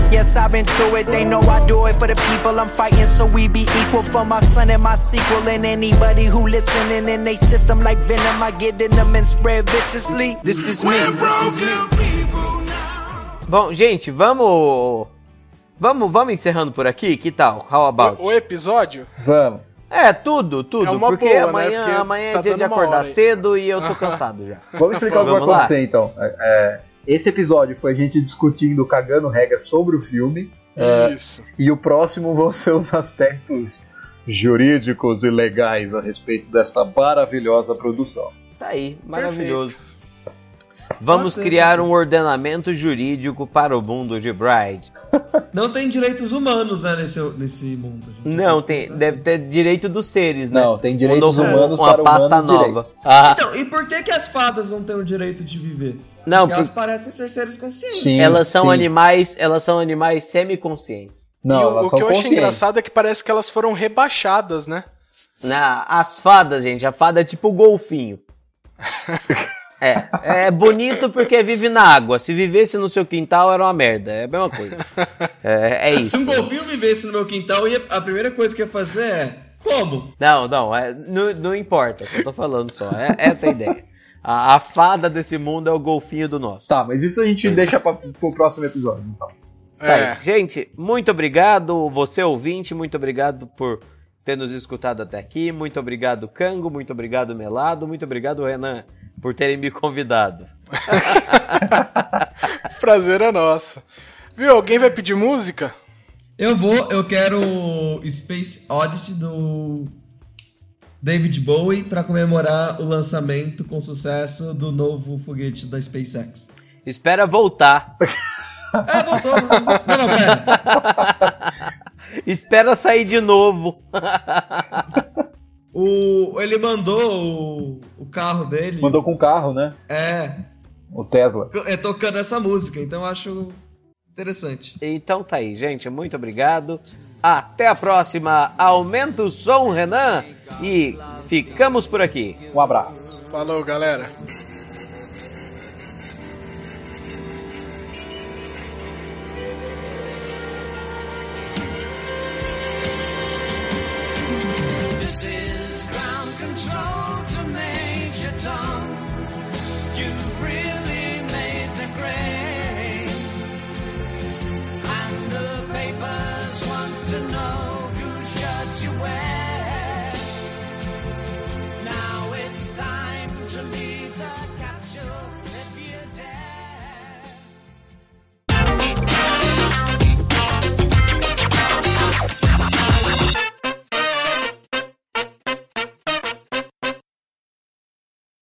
Yes, I've been through it. They know I do it for the people I'm fighting, so we be equal for my son and my sequel. And anybody who listening in they system like venom, I get in them and spread viciously. This is me. Bom, gente, vamos. Vamos, vamos encerrando por aqui? Que tal? How about? O, o episódio? Vamos. É, tudo, tudo. É uma porque boa, né? amanhã, Porque amanhã tá é dia de acordar cedo e eu tô *laughs* cansado já. Vamos explicar o que vai acontecer, então. É, é, esse episódio foi a gente discutindo, cagando regras sobre o filme. É, Isso. E o próximo vão ser os aspectos jurídicos e legais a respeito desta maravilhosa produção. Tá aí, maravilhoso. Vamos Pode ser, criar um ordenamento jurídico para o mundo de Bride. Não tem direitos humanos, né, nesse, nesse mundo. gente. Não, tem, deve assim. ter direito dos seres, né? Não, tem Um direitos novo- humanos uma para pasta humanos nova. Ah, Então, e por que que as fadas não têm o direito de viver? Não, Porque elas por- parecem ser seres conscientes. Sim, elas são sim. animais, elas são animais semiconscientes. Não, e o, elas o são que eu achei conscientes. engraçado é que parece que elas foram rebaixadas, né? Na, as fadas, gente, a fada é tipo o golfinho. *laughs* É, é bonito porque vive na água. Se vivesse no seu quintal era uma merda. É a mesma coisa. É, é isso. Se um golfinho vivesse no meu quintal, ia- a primeira coisa que eu ia fazer é. Como? Não, não, é, não, não importa. Só tô falando só. É, essa é a ideia. A, a fada desse mundo é o golfinho do nosso. Tá, mas isso a gente deixa pra, pro próximo episódio, então. Tá. É. Gente, muito obrigado, você ouvinte, muito obrigado por ter nos escutado até aqui. Muito obrigado, Cango, muito obrigado, Melado, muito obrigado, Renan, por terem me convidado. *laughs* Prazer é nosso. Viu? Alguém vai pedir música? Eu vou, eu quero Space Oddity do David Bowie pra comemorar o lançamento com sucesso do novo foguete da SpaceX. Espera voltar. *laughs* É, voltou. Não, não, pera. *laughs* Espera sair de novo. *laughs* O, ele mandou o, o carro dele. Mandou com o carro, né? É, O Tesla. é tocando essa música, então eu acho interessante. Então tá aí, gente. Muito obrigado. Até a próxima. Aumenta o som, Renan. E ficamos por aqui. Um abraço. Falou, galera. This is ground control to Major Tom.